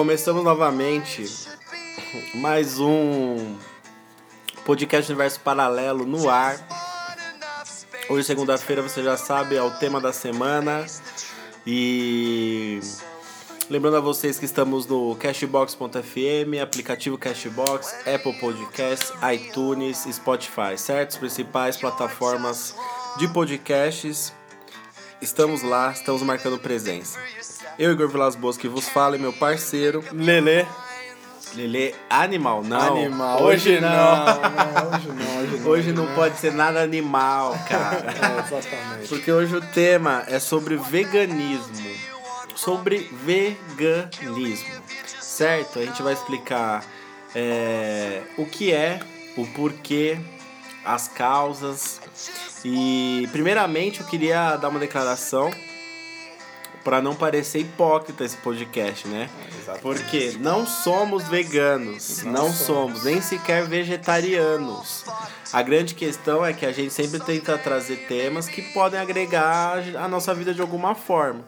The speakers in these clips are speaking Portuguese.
começamos novamente mais um podcast Universo Paralelo no ar. Hoje, segunda-feira, você já sabe, é o tema da semana. E lembrando a vocês que estamos no Cashbox.fm, aplicativo Cashbox, Apple Podcasts, iTunes, Spotify, certo? As principais plataformas de podcasts. Estamos lá, estamos marcando presença. Eu, Igor Vilas Boas, que vos falo, e meu parceiro, Lelê. Lelê Animal, não. Animal. Hoje, não. não. Hoje não, hoje não. Hoje não pode ser nada animal, cara. É, exatamente. Porque hoje o tema é sobre veganismo. Sobre veganismo. Certo? A gente vai explicar é, o que é, o porquê, as causas. E primeiramente eu queria dar uma declaração para não parecer hipócrita esse podcast, né? Exatamente. Porque não somos veganos, não, Não somos. somos. nem sequer vegetarianos. A grande questão é que a gente sempre tenta trazer temas que podem agregar a nossa vida de alguma forma.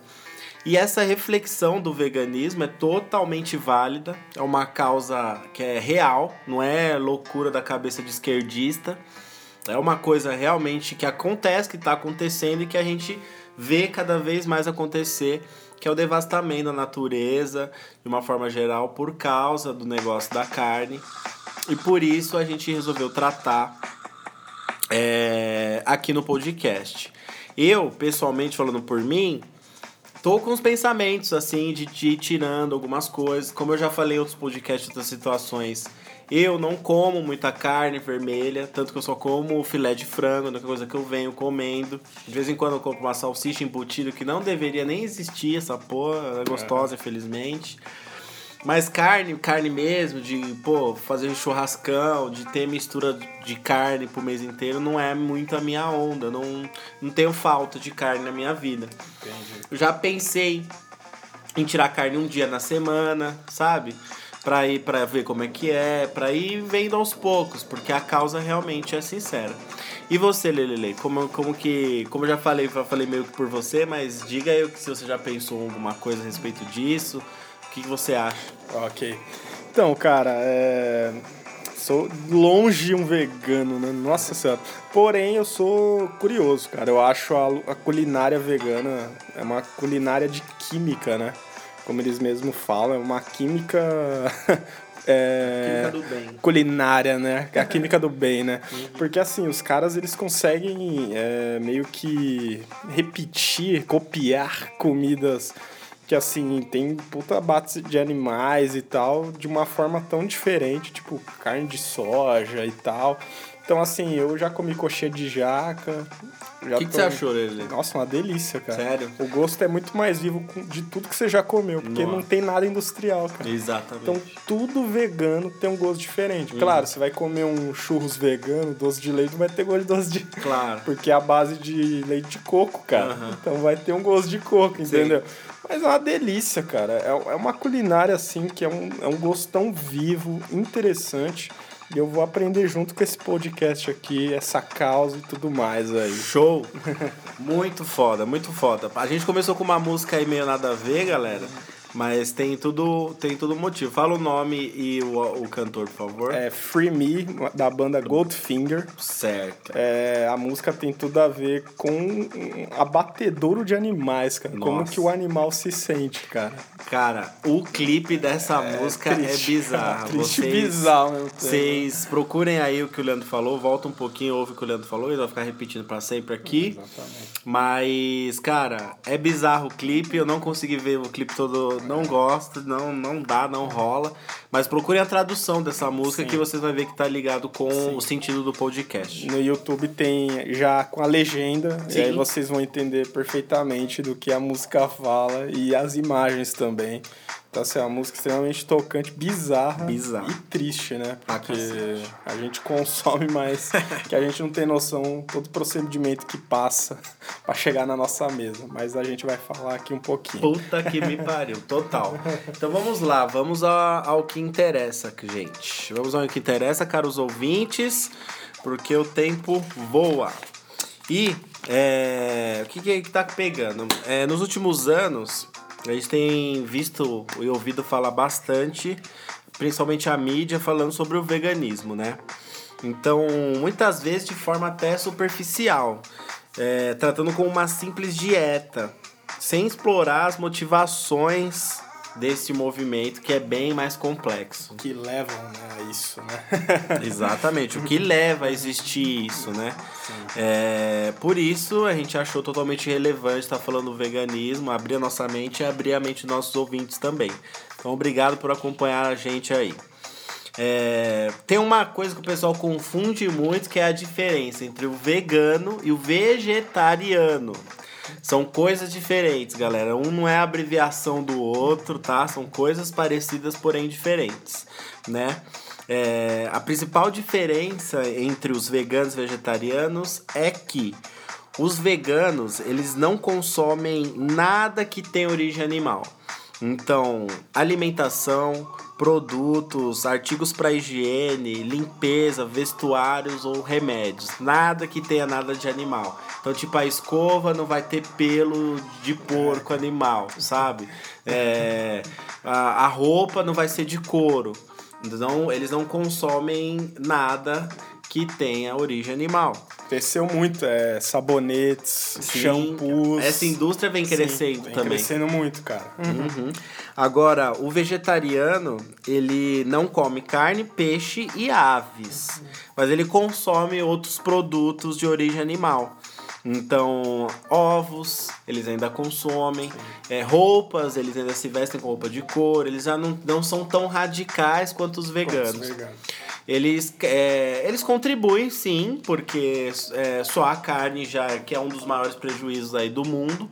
E essa reflexão do veganismo é totalmente válida, é uma causa que é real, não é loucura da cabeça de esquerdista. É uma coisa realmente que acontece, que está acontecendo e que a gente vê cada vez mais acontecer, que é o devastamento da natureza, de uma forma geral, por causa do negócio da carne. E por isso a gente resolveu tratar é, aqui no podcast. Eu, pessoalmente, falando por mim, tô com uns pensamentos assim de, de ir tirando algumas coisas. Como eu já falei em outros podcasts, outras situações, eu não como muita carne vermelha, tanto que eu só como filé de frango, a única coisa que eu venho comendo. De vez em quando eu compro uma salsicha embutida que não deveria nem existir, essa porra, é gostosa, infelizmente. Mas carne, carne mesmo, de, pô, fazer um churrascão, de ter mistura de carne pro mês inteiro, não é muito a minha onda. Não, não tenho falta de carne na minha vida. Entendi. Eu já pensei em tirar carne um dia na semana, sabe? Pra ir pra ver como é que é, pra ir vendo aos poucos, porque a causa realmente é sincera. E você, Lelele, como, como que. Como eu já falei, eu falei meio que por você, mas diga aí se você já pensou alguma coisa a respeito disso. O que, que você acha? Ok. Então, cara, é... sou longe um vegano, né? Nossa senhora. Porém, eu sou curioso, cara. Eu acho a, a culinária vegana é uma culinária de química, né? Como eles mesmos falam, é uma química. é, Química do bem. culinária, né? A química do bem, né? Porque assim, os caras eles conseguem é, meio que repetir, copiar comidas que assim, tem puta base de animais e tal, de uma forma tão diferente, tipo carne de soja e tal. Então assim, eu já comi coxinha de jaca. O que, que você achou, Lelele? Nossa, uma delícia, cara. Sério? O gosto é muito mais vivo de tudo que você já comeu, porque Nossa. não tem nada industrial, cara. Exatamente. Então tudo vegano tem um gosto diferente. Claro, você vai comer um churros vegano, doce de leite, vai ter gosto de doce de. Claro. Porque é a base de leite de coco, cara. Então vai ter um gosto de coco, entendeu? Mas é uma delícia, cara. É, é uma culinária, assim, que é um, é um gosto tão vivo, interessante. E eu vou aprender junto com esse podcast aqui, essa causa e tudo mais aí. Show! Muito foda, muito foda. A gente começou com uma música aí meio nada a ver, galera. Mas tem tudo, tem tudo motivo. Fala o nome e o, o cantor, por favor. É Free Me, da banda Goldfinger. Certo. É, a música tem tudo a ver com abatedouro de animais, cara. Como Nossa. que o animal se sente, cara. Cara, o clipe dessa música triste, é bizarro. triste Vocês, bizarro mesmo. Vocês procurem aí o que o Leandro falou, volta um pouquinho, ouve o que o Leandro falou, ele vai ficar repetindo pra sempre aqui. Exatamente. Mas, cara, é bizarro o clipe. Eu não consegui ver o clipe todo não gosto, não, não dá, não rola. Mas procure a tradução dessa música Sim. que vocês vão ver que tá ligado com o sentido do podcast. No YouTube tem já com a legenda, Sim. e aí vocês vão entender perfeitamente do que a música fala e as imagens também. Assim, é uma música extremamente tocante, bizarra, Bizarra. e triste, né? Porque a gente consome, mas que a gente não tem noção todo o procedimento que passa pra chegar na nossa mesa. Mas a gente vai falar aqui um pouquinho. Puta que me pariu, total. Então vamos lá, vamos a- ao que interessa, gente. Vamos ao que interessa, caros ouvintes, porque o tempo voa. E é, o que, que que tá pegando? É, nos últimos anos, a gente tem visto e ouvido falar bastante, principalmente a mídia, falando sobre o veganismo, né? Então, muitas vezes de forma até superficial, é, tratando como uma simples dieta, sem explorar as motivações desse movimento que é bem mais complexo. Que levam né, a isso, né? Exatamente, o que leva a existir isso, né? É, por isso a gente achou totalmente relevante estar falando do veganismo, abrir a nossa mente e abrir a mente dos nossos ouvintes também. Então, obrigado por acompanhar a gente aí. É, tem uma coisa que o pessoal confunde muito, que é a diferença entre o vegano e o vegetariano. São coisas diferentes, galera. Um não é abreviação do outro, tá? São coisas parecidas, porém diferentes, né? É, a principal diferença entre os veganos e vegetarianos é que os veganos, eles não consomem nada que tem origem animal. Então, alimentação, produtos, artigos para higiene, limpeza, vestuários ou remédios, nada que tenha nada de animal. Então, tipo, a escova não vai ter pelo de porco animal, sabe? É, a, a roupa não vai ser de couro. Então, eles não consomem nada que tenha origem animal. Cresceu muito, é, sabonetes, shampoos. Essa indústria vem Sim, crescendo vem também. crescendo muito, cara. Uhum. Agora, o vegetariano, ele não come carne, peixe e aves. Mas ele consome outros produtos de origem animal. Então, ovos, eles ainda consomem. É, roupas, eles ainda se vestem com roupa de couro. Eles já não, não são tão radicais quanto os veganos. Quantos veganos? Eles, é, eles contribuem sim, porque é, só a carne já que é um dos maiores prejuízos aí do mundo,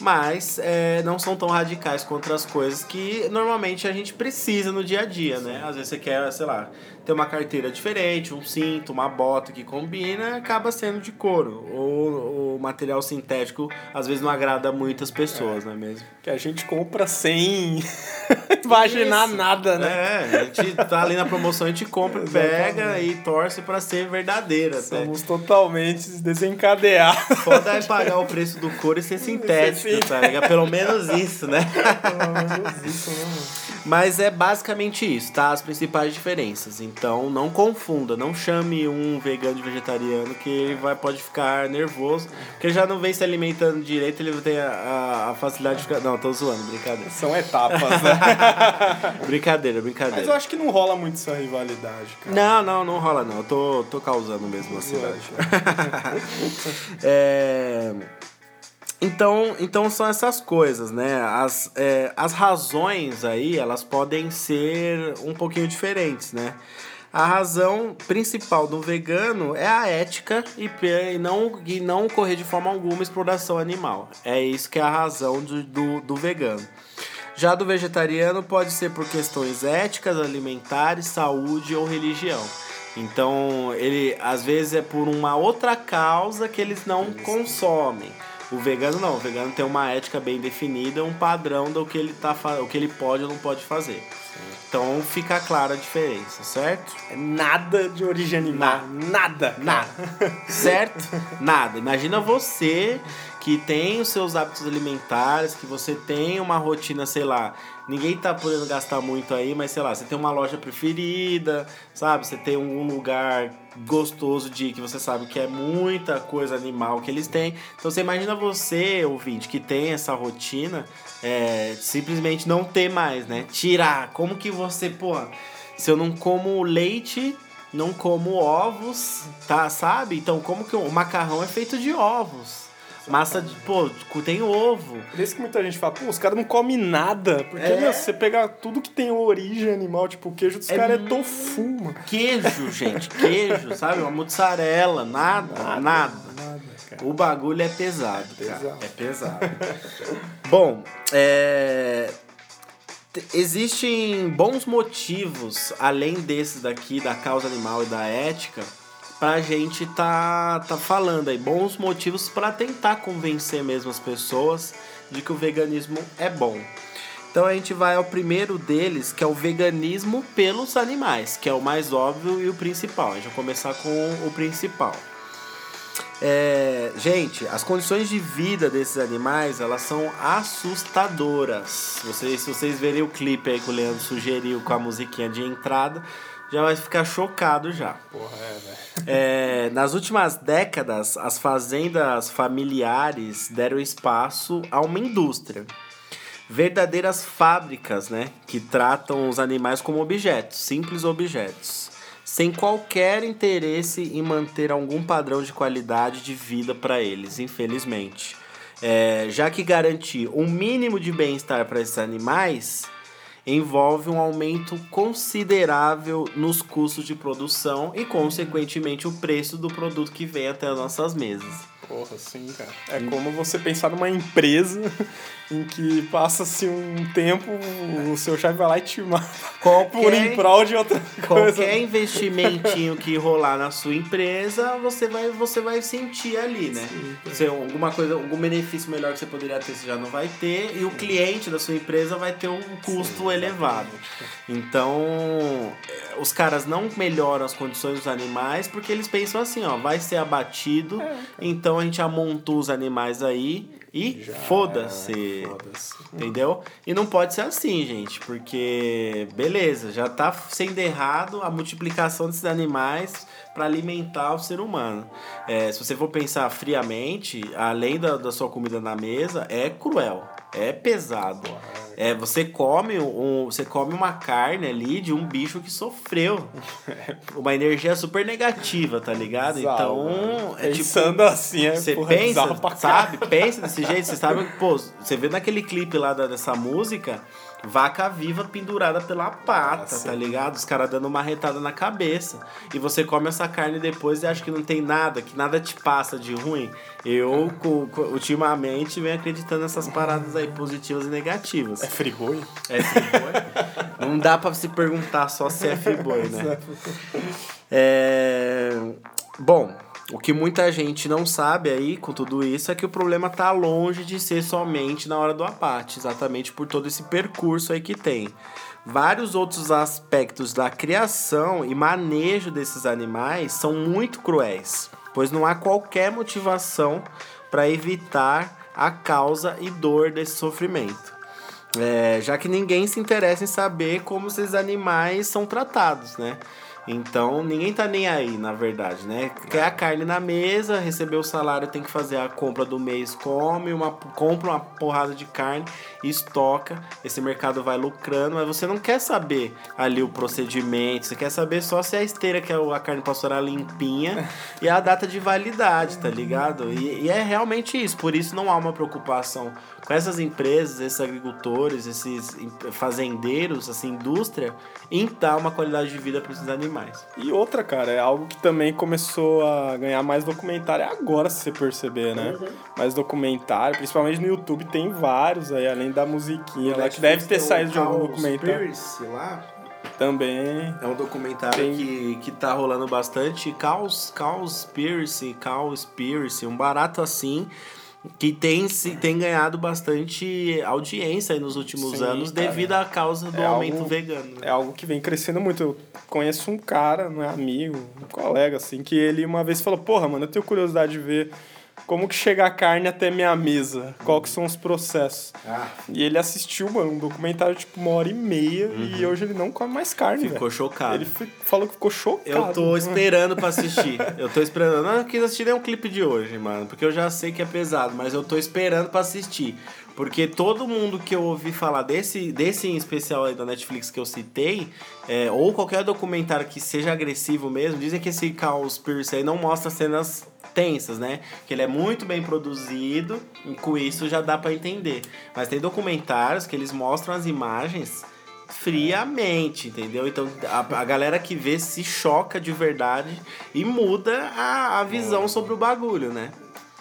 mas é, não são tão radicais contra as coisas que normalmente a gente precisa no dia a dia, né? Às vezes você quer, sei lá, ter uma carteira diferente, um cinto, uma bota que combina, acaba sendo de couro. Ou o material sintético às vezes não agrada muitas pessoas, não é mesmo? Que a gente compra sem imaginar Isso. nada, né? É, a gente tá ali na promoção, a gente compra, pega e torce pra ser verdadeira até. Somos totalmente desencadeados. Foda é pagar o preço do couro e ser sintético, tá ligado? Pelo menos isso, né? Pelo menos isso, né, mano? Mas é basicamente isso, tá? As principais diferenças. Então não confunda, não chame um vegano de vegetariano que ele vai, pode ficar nervoso, porque já não vem se alimentando direito, ele tem a, a- a facilidade de ficar. Não, tô zoando, brincadeira. São etapas, né? Brincadeira, Mas brincadeira. eu acho que não rola muito essa rivalidade, cara. Não, não, não rola não. Eu tô, tô causando mesmo na cidade. É, Então, então são essas coisas, né? As, é, as razões aí, elas podem ser um pouquinho diferentes, né? A razão principal do vegano é a ética e, e não, e não correr de forma alguma exploração animal. É isso que é a razão do, do, do vegano. Já do vegetariano pode ser por questões éticas, alimentares, saúde ou religião. Então, ele às vezes é por uma outra causa que eles não consomem. O vegano não, o vegano tem uma ética bem definida, um padrão do que ele tá o que ele pode ou não pode fazer. Então fica clara a diferença, certo? É nada de origem animal. Nada. Nada. certo? Nada. Imagina você que tem os seus hábitos alimentares, que você tem uma rotina, sei lá, ninguém tá podendo gastar muito aí, mas sei lá, você tem uma loja preferida, sabe? Você tem um lugar gostoso de que você sabe que é muita coisa animal que eles têm. Então você imagina você, ouvinte, que tem essa rotina, é, simplesmente não ter mais, né? Tirar. Como que você, pô, se eu não como leite, não como ovos, tá? Sabe? Então, como que o macarrão é feito de ovos? Massa de, pô, tem ovo. Por isso que muita gente fala, pô, os caras não comem nada. Porque, É. meu, você pegar tudo que tem origem animal, tipo, o queijo dos É caras é tofu, mano. Queijo, gente, queijo, sabe? Uma mozzarella, nada, nada. Nada, cara. O bagulho é pesado, cara. Pesado. É pesado. Bom, é... Existem bons motivos, além desses daqui, da causa animal e da ética, pra gente tá, tá falando aí. Bons motivos pra tentar convencer mesmo as pessoas de que o veganismo é bom. Então a gente vai ao primeiro deles, que é o veganismo pelos animais, que é o mais óbvio e o principal. A gente vai começar com o principal. É, gente, as condições de vida desses animais, elas são assustadoras. Vocês, se vocês verem o clipe aí que o Leandro sugeriu com a musiquinha de entrada, já vai ficar chocado já. Porra, é, velho. É, nas últimas décadas, as fazendas familiares deram espaço a uma indústria. Verdadeiras fábricas, né? Que tratam os animais como objetos, simples objetos. Sem qualquer interesse em manter algum padrão de qualidade de vida para eles, infelizmente. É, já que garantir um mínimo de bem-estar para esses animais envolve um aumento considerável nos custos de produção e, consequentemente, o preço do produto que vem até as nossas mesas. Porra, sim, cara. É como você pensar numa empresa em que passa-se um tempo, o seu chefe vai lá e te mata por em prol de outra coisa. Qualquer investimentinho que rolar na sua empresa, você vai, você vai sentir ali, né? Se alguma coisa, algum benefício melhor que você poderia ter, você já não vai ter, e o cliente da sua empresa vai ter um custo elevado. Então, eh, os caras não melhoram as condições dos animais porque eles pensam assim, ó, vai ser abatido, então a gente amontou os animais aí e foda-se. foda-se. Entendeu? E não pode ser assim, gente, porque beleza, já tá sendo errado a multiplicação desses animais para alimentar o ser humano. É, se você for pensar friamente, além da, da sua comida na mesa, é cruel, é pesado. É, você come um, você come uma carne ali de um bicho que sofreu. Uma energia super negativa, tá ligado? Bizarro, então, é tipo Pensando assim, é você porra, pensa, sabe? Pensa desse jeito, você sabe, pô, você vê naquele clipe lá da- dessa música, vaca viva pendurada pela pata, Nossa. tá ligado? Os caras dando uma retada na cabeça. E você come essa carne depois e acha que não tem nada, que nada te passa de ruim. Eu, ultimamente, venho acreditando nessas paradas aí positivas e negativas. É friboi? É friboi? Não dá pra se perguntar só se é friboi, né? É... Bom, o que muita gente não sabe aí com tudo isso é que o problema tá longe de ser somente na hora do abate, exatamente por todo esse percurso aí que tem. Vários outros aspectos da criação e manejo desses animais são muito cruéis, pois não há qualquer motivação para evitar a causa e dor desse sofrimento. É, já que ninguém se interessa em saber como esses animais são tratados, né? Então ninguém tá nem aí, na verdade, né? Quer a carne na mesa, recebeu o salário, tem que fazer a compra do mês, come, uma, compra uma porrada de carne, estoca, esse mercado vai lucrando, mas você não quer saber ali o procedimento, você quer saber só se a esteira que a carne passou era limpinha e a data de validade, tá ligado? E, e é realmente isso, por isso não há uma preocupação com essas empresas, esses agricultores, esses fazendeiros, essa indústria, em dar uma qualidade de vida para esses animais. E outra, cara, é algo que também começou a ganhar mais documentário agora, se você perceber, né? Mais documentário, principalmente no YouTube, tem vários aí, além da musiquinha lá, que deve ter saído de algum documentário. lá. Também. É um documentário Tem- que, que tá rolando bastante. Caos, Caos Pierce, Caos Pierce, um barato assim. Que tem, se, tem ganhado bastante audiência aí nos últimos Sim, anos cara. devido à causa do É aumento algo- vegano. né? É algo que vem crescendo muito. Eu conheço um cara, não é amigo, um colega, assim, que ele uma vez falou, porra, mano, eu tenho curiosidade de ver como que chega a carne até minha mesa, qual que são os processos. Ah, E ele assistiu, mano, um documentário tipo uma hora e meia e hoje ele não come mais carne, Uhum. ficou velho. chocado. Ele falou que ficou chocado. Eu tô esperando pra assistir. Eu tô esperando. Não quis assistir nem o clipe de hoje, mano. Porque eu já sei que é pesado, mas eu tô esperando pra assistir. Porque todo mundo que eu ouvi falar desse, desse em especial aí da Netflix que eu citei, é, ou qualquer documentário que seja agressivo mesmo, dizem que esse Caos Pierce aí não mostra cenas tensas, né? Que ele é muito bem produzido e com isso já dá pra entender. Mas tem documentários que eles mostram as imagens friamente, entendeu? Então a, a galera que vê se choca de verdade e muda a, a visão sobre o bagulho, né?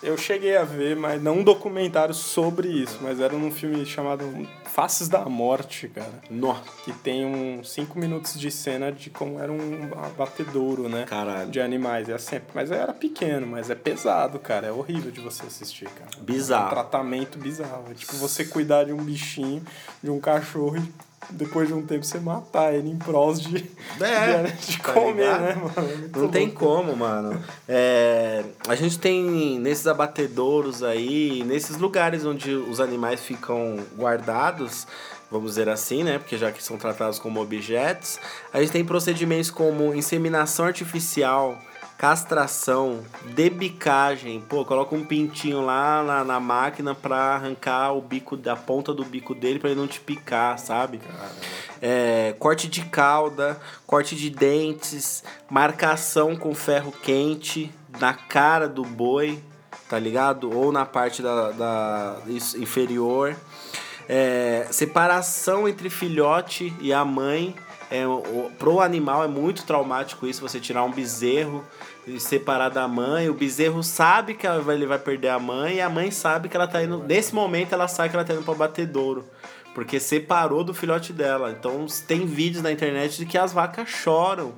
Eu cheguei a ver, mas não um documentário sobre isso, mas era num filme chamado Faces da Morte, cara. Nó, Que tem uns 5 minutos de cena de como era um abatedouro, né? caralho. De animais. É sempre. Mas era pequeno, mas é pesado, cara. É horrível de você assistir, cara. É um Bizarro. tratamento bizarro. É tipo você cuidar de um bichinho, de um cachorro e depois de um tempo você matar ele em prol de, É, de, de tá comer, ligado? né, mano? É Não tem como, mano. É, a gente tem nesses abatedouros aí, nesses lugares onde os animais ficam guardados, vamos dizer assim, né? Porque já que são tratados como objetos, a gente tem procedimentos como inseminação artificial, castração, debicagem. Pô, coloca um pintinho lá na, na máquina pra arrancar o bico da ponta do bico dele pra ele não te picar, sabe? É, corte de cauda, corte de dentes, marcação com ferro quente na cara do boi, tá ligado? Ou na parte da, da inferior. É, separação entre filhote e a mãe. É, o, pro animal é muito traumático isso, você tirar um bezerro separar da mãe. O bezerro sabe que ele vai perder a mãe e a mãe sabe que ela tá indo. Nesse momento ela sabe que ela tá indo pro abatedouro. Porque separou do filhote dela. Então tem vídeos na internet de que as vacas choram.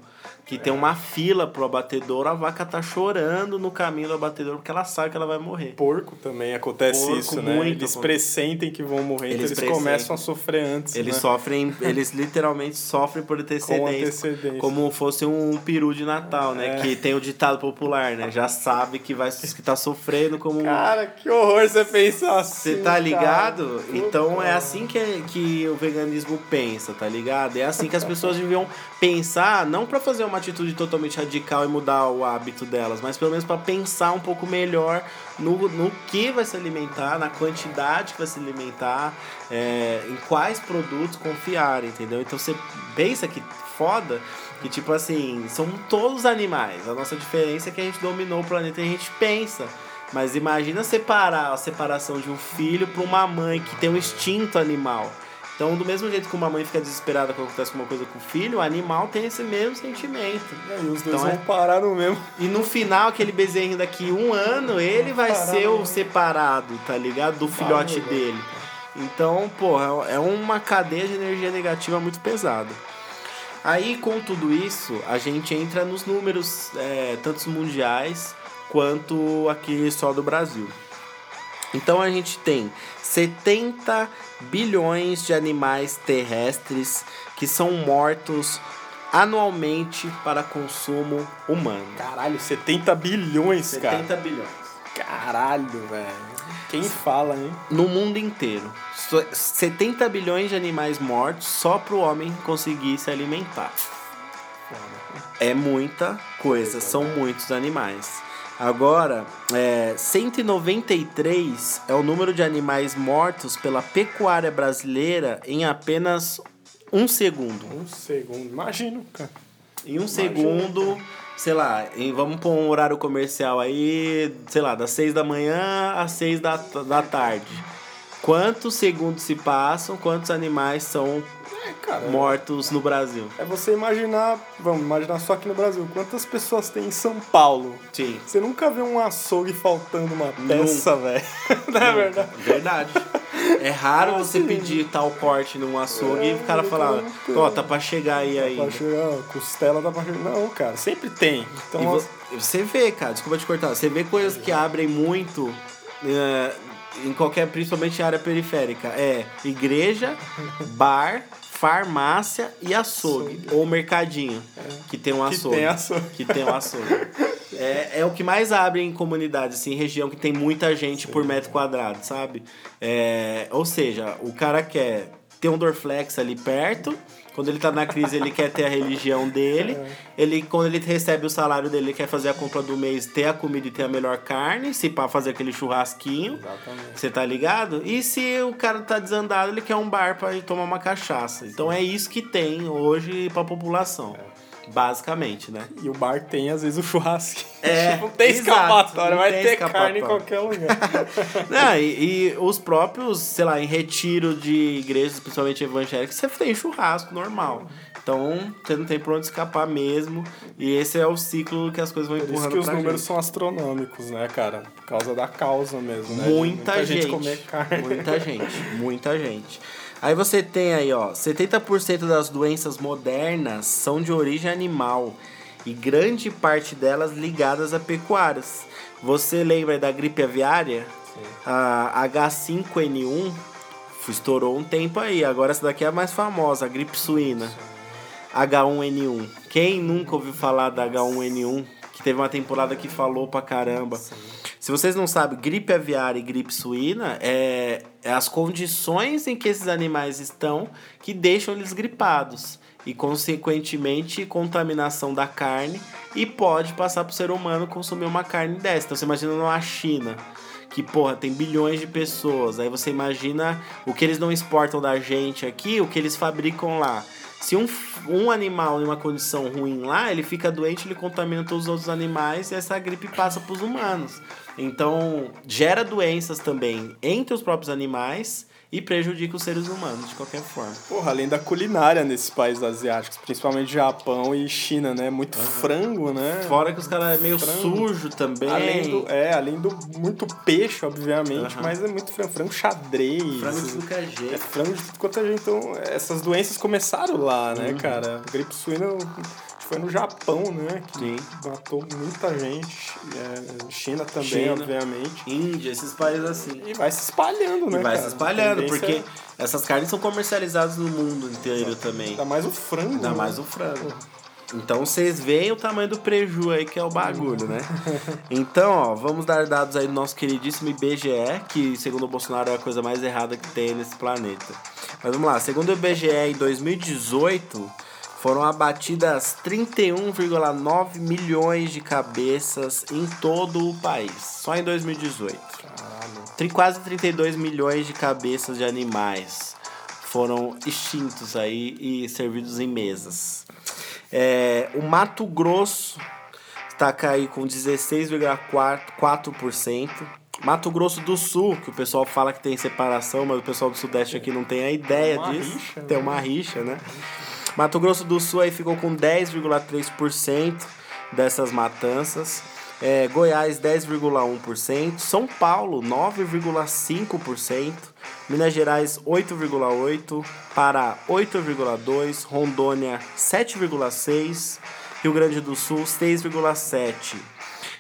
Que tem uma fila pro abatedouro, a vaca tá chorando no caminho do abatedouro porque ela sabe que ela vai morrer. Porco também acontece Porco, isso, né? muito Eles acontece. pressentem que vão morrer, então Eles eles pressentem. começam a sofrer antes. Eles né? sofrem, eles literalmente sofrem por antecedência. antecedência. Como fosse um peru de Natal, né? É. Que tem o ditado popular, né? Já sabe que, vai, que tá sofrendo como Cara, que horror você pensar assim. Você tá ligado? cara. Então é assim que, que o veganismo pensa, tá ligado? É assim que as pessoas deviam pensar, não pra fazer uma atitude totalmente radical e mudar o hábito delas, mas pelo menos pra pensar um pouco melhor no, no que vai se alimentar, na quantidade que vai se alimentar, é, em quais produtos confiar, entendeu? Então você pensa que foda que tipo assim, são todos animais. A nossa diferença é que a gente dominou o planeta e a gente pensa. Mas imagina separar a separação de um filho para uma mãe que tem um instinto animal. Então, do mesmo jeito que uma mãe fica desesperada quando acontece alguma coisa com o filho, o animal tem esse mesmo sentimento. E aí os dois Então vão é- parar no mesmo. E no final, aquele bezerrinho daqui um ano, ele vai ser o separado, tá ligado? Do filhote Caralho. dele. Então, porra, é uma cadeia de energia negativa muito pesada. Aí, com tudo isso, a gente entra nos números, é, tanto mundiais quanto aqui só do Brasil. Então a gente tem 70 bilhões de animais terrestres que são mortos anualmente para consumo humano. Caralho, 70 bilhões, 70 cara. bilhões. Caralho, velho. Quem fala, hein? No mundo inteiro. So- 70 bilhões de animais mortos só para o homem conseguir se alimentar. É muita coisa, são muitos animais. Agora, é, 193 é o número de animais mortos pela pecuária brasileira em apenas um segundo. Um segundo. Imagino, cara. Em um segundo, sei lá, em, vamos pôr um horário comercial aí, sei lá, das 6 da manhã às 6 da, da tarde. Quantos segundos se passam, quantos animais são É, cara. mortos no Brasil? É você imaginar, vamos imaginar só aqui no Brasil, quantas pessoas tem em São Paulo? Sim. Você nunca vê um açougue faltando uma peça, velho. Não é verdade? Verdade. É raro Ah, você sim. pedir tal corte num açougue e o cara É, falar, tem. ó, tá pra chegar aí Pra ainda. chegar, costela dá pra chegar. Não, cara, sempre tem. Então, E vo- você vê, cara, desculpa te cortar, você vê coisas que abrem muito é, em qualquer, principalmente em área periférica. É igreja, bar, farmácia e açougue. Ou mercadinho, que tem um Que açougue. tem açougue. Que tem um açougue. É, é o que mais abre em comunidade, assim, região que tem muita gente por metro quadrado, sabe? É, ou seja, o cara quer ter um Dorflex ali perto. Quando ele tá na crise, ele quer ter a religião dele. Ele, quando ele recebe o salário dele, ele quer fazer a compra do mês, ter a comida e ter a melhor carne, se pá fazer aquele churrasquinho. Exatamente. Você tá ligado? E se o cara tá desandado, ele quer um bar pra ir tomar uma cachaça. Então é isso que tem hoje pra população. Basicamente, né? E o bar tem, às vezes, o churrasco. É, não tem escapatória, vai ter carne em qualquer lugar. Não, e, e os próprios, sei lá, em retiro de igrejas, principalmente evangélicas, você tem churrasco normal. Então, você não tem por onde escapar mesmo. E esse é o ciclo que as coisas vão Por isso empurrando que os números gente. são astronômicos, né, cara? Por causa da causa mesmo, né? Muita, gente, comer carne. Muita gente, muita gente. Aí você tem aí, ó, 70% das doenças modernas são de origem animal e grande parte delas ligadas a pecuárias. Você lembra da gripe aviária? A H5N1 estourou um tempo aí, agora essa daqui é a mais famosa, a gripe suína. H1N1. Quem nunca ouviu falar da H1N1? Que teve uma temporada que falou pra caramba. Se vocês não sabem, gripe aviária e gripe suína é, é as condições em que esses animais estão que deixam eles gripados. E, consequentemente, contaminação da carne e pode passar pro ser humano consumir uma carne dessa. Então, você imagina numa China, que, porra, tem bilhões de pessoas. Aí você imagina o que eles não exportam da gente aqui, o que eles fabricam lá. Se um, um animal em uma condição ruim lá, ele fica doente, ele contamina todos os outros animais e essa gripe passa para os humanos. Então, gera doenças também entre os próprios animais e prejudica os seres humanos de qualquer forma. Porra, além da culinária nesses países asiáticos, principalmente Japão e China, né? Muito frango, né? Fora que os caras é meio Frango. sujo também. Além do, é, além do muito peixe, obviamente, Aham. mas é muito frango, frango xadrez. Frango de tudo é É jeito. frango de tudo quanto é jeito. Então, essas doenças começaram lá, né, Uhum. cara? Gripe suína foi no Japão, né? Que Sim. matou muita gente. É, China também, China. obviamente. Índia, esses países assim. E vai se espalhando, né, E vai cara? se espalhando, porque é- essas carnes são comercializadas no mundo inteiro também. Ainda mais o frango. Ainda né? mais o frango. Então vocês veem o tamanho do preju aí que é o bagulho, né? Então, ó, vamos dar dados aí do nosso queridíssimo IBGE, que segundo o Bolsonaro é a coisa mais errada que tem nesse planeta. Mas vamos lá, segundo o IBGE em 2018, foram abatidas 31,9 milhões de cabeças em todo o país, só em 2018. Caralho. Quase 32 milhões de cabeças de animais foram extintos aí e servidos em mesas. É, o Mato Grosso está aí com 16,4%. Mato Grosso do Sul, que o pessoal fala que tem separação, mas o pessoal do Sudeste aqui não tem a ideia uma disso. rixa, tem né? uma rixa, né? Mato Grosso do Sul aí ficou com 10,3% dessas matanças. É, Goiás 10,1%, São Paulo 9,5%, Minas Gerais 8,8%, Pará 8,2%, Rondônia 7,6%, Rio Grande do Sul 6,7%.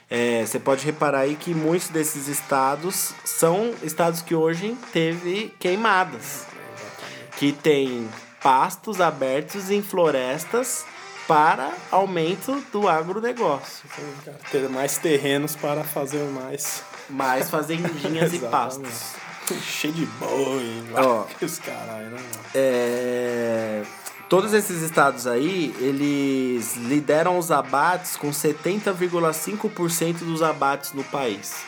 É, você pode reparar aí que muitos desses estados são estados que hoje teve queimadas que tem pastos abertos em florestas para aumento do agronegócio. Ter mais terrenos para fazer mais. Mais fazendinhas e pastos. Cheio de boi, Ó. os caralho, né? mano? É, todos esses estados aí, eles lideram os abates com 70,5% dos abates no país.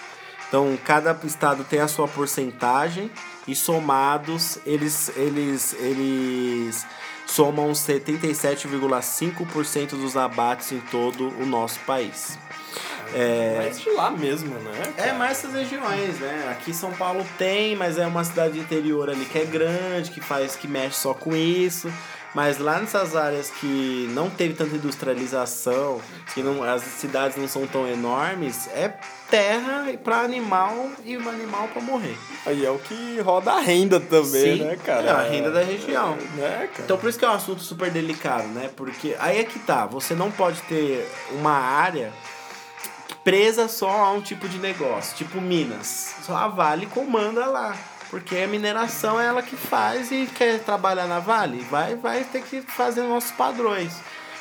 Então, cada estado tem a sua porcentagem e somados, eles, eles, eles somam 77,5% dos abates em todo o nosso país. É, Mas de lá mesmo, né? é mais essas regiões, né? Aqui São Paulo tem, mas é uma cidade interior ali que é grande, que faz, que mexe só com isso. Mas lá nessas áreas que não teve tanta industrialização, que não, as cidades não são tão enormes, é terra para animal e um animal para morrer. Aí é o que roda a renda também, Sim, né, cara? é a renda da região. Né, cara? Então por isso que é um assunto super delicado, né? Porque aí é que tá, você não pode ter uma área presa só a um tipo de negócio, tipo Minas. Só a Vale comanda lá. Porque a mineração é ela que faz e quer trabalhar na Vale, vai, vai ter que fazer nossos padrões.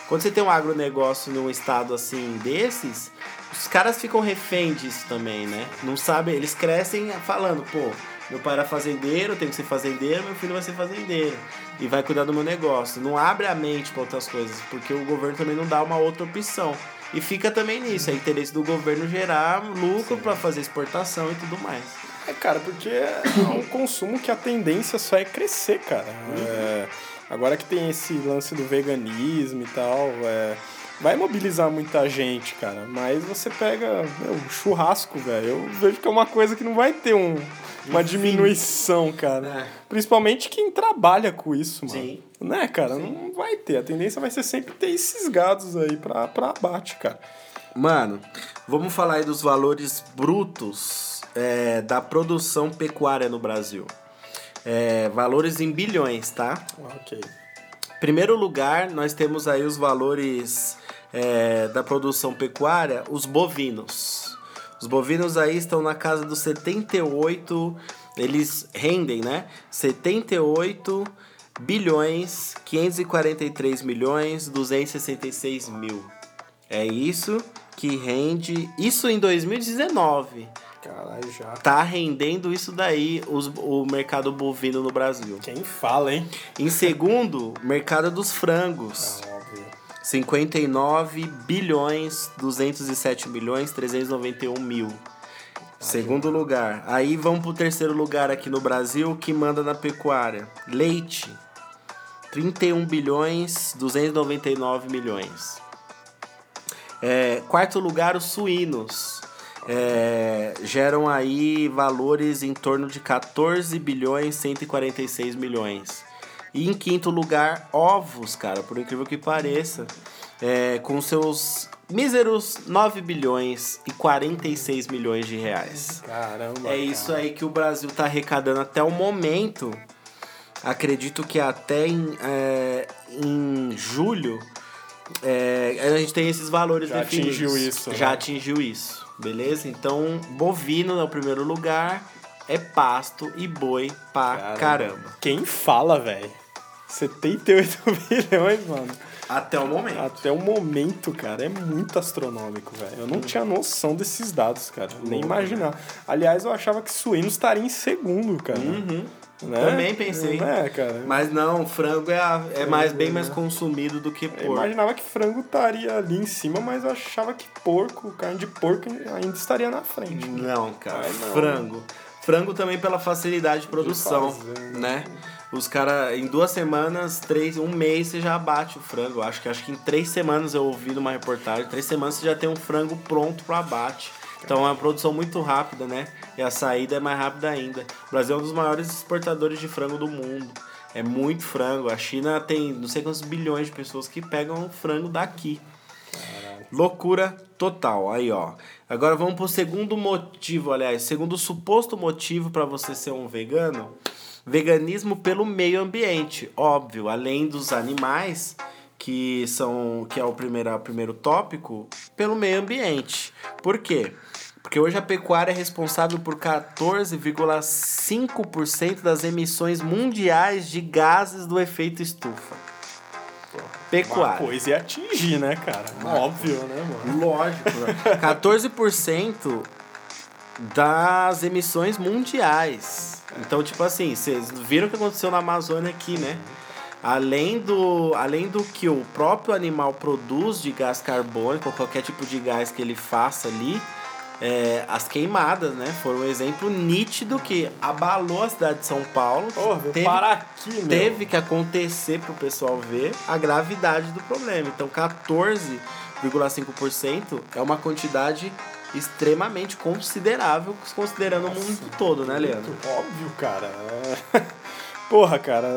Quando você tem um agronegócio num estado assim desses, os caras ficam refém disso também, né? Não sabem, eles crescem falando, pô, meu pai era fazendeiro, eu tenho que ser fazendeiro, meu filho vai ser fazendeiro. E vai cuidar do meu negócio. Não abre a mente para outras coisas, porque o governo também não dá uma outra opção. E fica também nisso, é interesse do governo gerar lucro para fazer exportação e tudo mais. É, cara, porque é um consumo que a tendência só é crescer, cara. É, Agora que tem esse lance do veganismo e tal, é, vai mobilizar muita gente, cara. Mas você pega meu, churrasco, velho. Eu vejo que é uma coisa que não vai ter um, uma diminuição, cara. É. Principalmente quem trabalha com isso, mano. Sim. Né, cara? Não vai ter. A tendência vai ser sempre ter esses gados aí pra, pra abate, cara. Mano, vamos falar aí dos valores brutos é, da produção pecuária no Brasil. É, valores em bilhões, tá? Ok. Primeiro lugar, nós temos aí os valores é, da produção pecuária, os bovinos. Os bovinos aí estão na casa dos 78, eles rendem, né? 78 bilhões 543 milhões 266 mil. É isso que rende, isso em 2019. Caralho, já. Tá rendendo isso daí os, o mercado bovino no Brasil. Quem fala, hein? Em segundo, mercado dos frangos. Ah, óbvio. 59 bilhões 207 milhões 391 mil. Segundo lugar. Aí vamos pro terceiro lugar aqui no Brasil que manda na pecuária. Leite. 31 bilhões 299 milhões. É, quarto lugar, os suínos. É, geram aí valores em torno de 14 bilhões 146 milhões. E em quinto lugar, ovos, cara, por incrível que pareça, é, com seus míseros 9 bilhões e 46 milhões de reais. Caramba. É isso aí que o Brasil tá arrecadando até o momento. Acredito que até em, é, em julho é, a gente tem esses valores Já definidos. atingiu isso, Já né? atingiu isso, beleza? Então, bovino é o primeiro lugar, é pasto e boi pra caramba. Quem fala, velho? 78 bilhões, mano. Até o momento. Até o momento, cara, é muito astronômico, velho. Eu não tinha noção desses dados, cara. Nem imaginar. Aliás, eu achava que suíno estaria em segundo, cara. Uhum. Né? Também pensei. É, cara. Mas não, frango é, a- é mais, bem mais consumido do que Eu porco. imaginava que frango estaria ali em cima, mas eu achava que porco, carne de porco ainda estaria na frente. Não, cara, Ai, não. frango. Frango também pela facilidade de produção, fazer, né? Os caras, em duas semanas, três, um mês você já abate o frango. Acho que acho que em três semanas eu ouvi numa reportagem, três semanas você já tem um frango pronto para abate. Então é uma produção muito rápida, né? E a saída é mais rápida ainda. O Brasil é um dos maiores exportadores de frango do mundo. É muito frango. A China tem não sei quantos bilhões de pessoas que pegam frango daqui. Loucura total. Aí, ó. Agora vamos pro segundo motivo, aliás, segundo suposto motivo para você ser um vegano. Veganismo pelo meio ambiente, óbvio, além dos animais, que são que é o primeiro, o primeiro tópico, pelo meio ambiente. Por quê? Porque hoje a pecuária é responsável por 14,5% das emissões mundiais de gases do efeito estufa. Uma Pecuária. coisa ia atingir, né, cara? Óbvio, né, mano? Lógico, né? 14% das emissões mundiais. Então, tipo assim, vocês viram o que aconteceu na Amazônia aqui, né? Além do, além do que o próprio animal produz de gás carbônico, qualquer tipo de gás que ele faça ali, é, as queimadas, né? Foram um exemplo nítido que abalou a cidade de São Paulo. Porra, Teve- parar aqui, meu. teve que acontecer para o pessoal ver a gravidade do problema. Então, 14,5% é uma quantidade extremamente considerável, considerando o mundo todo, né, Leandro? Óbvio, cara. Porra, cara,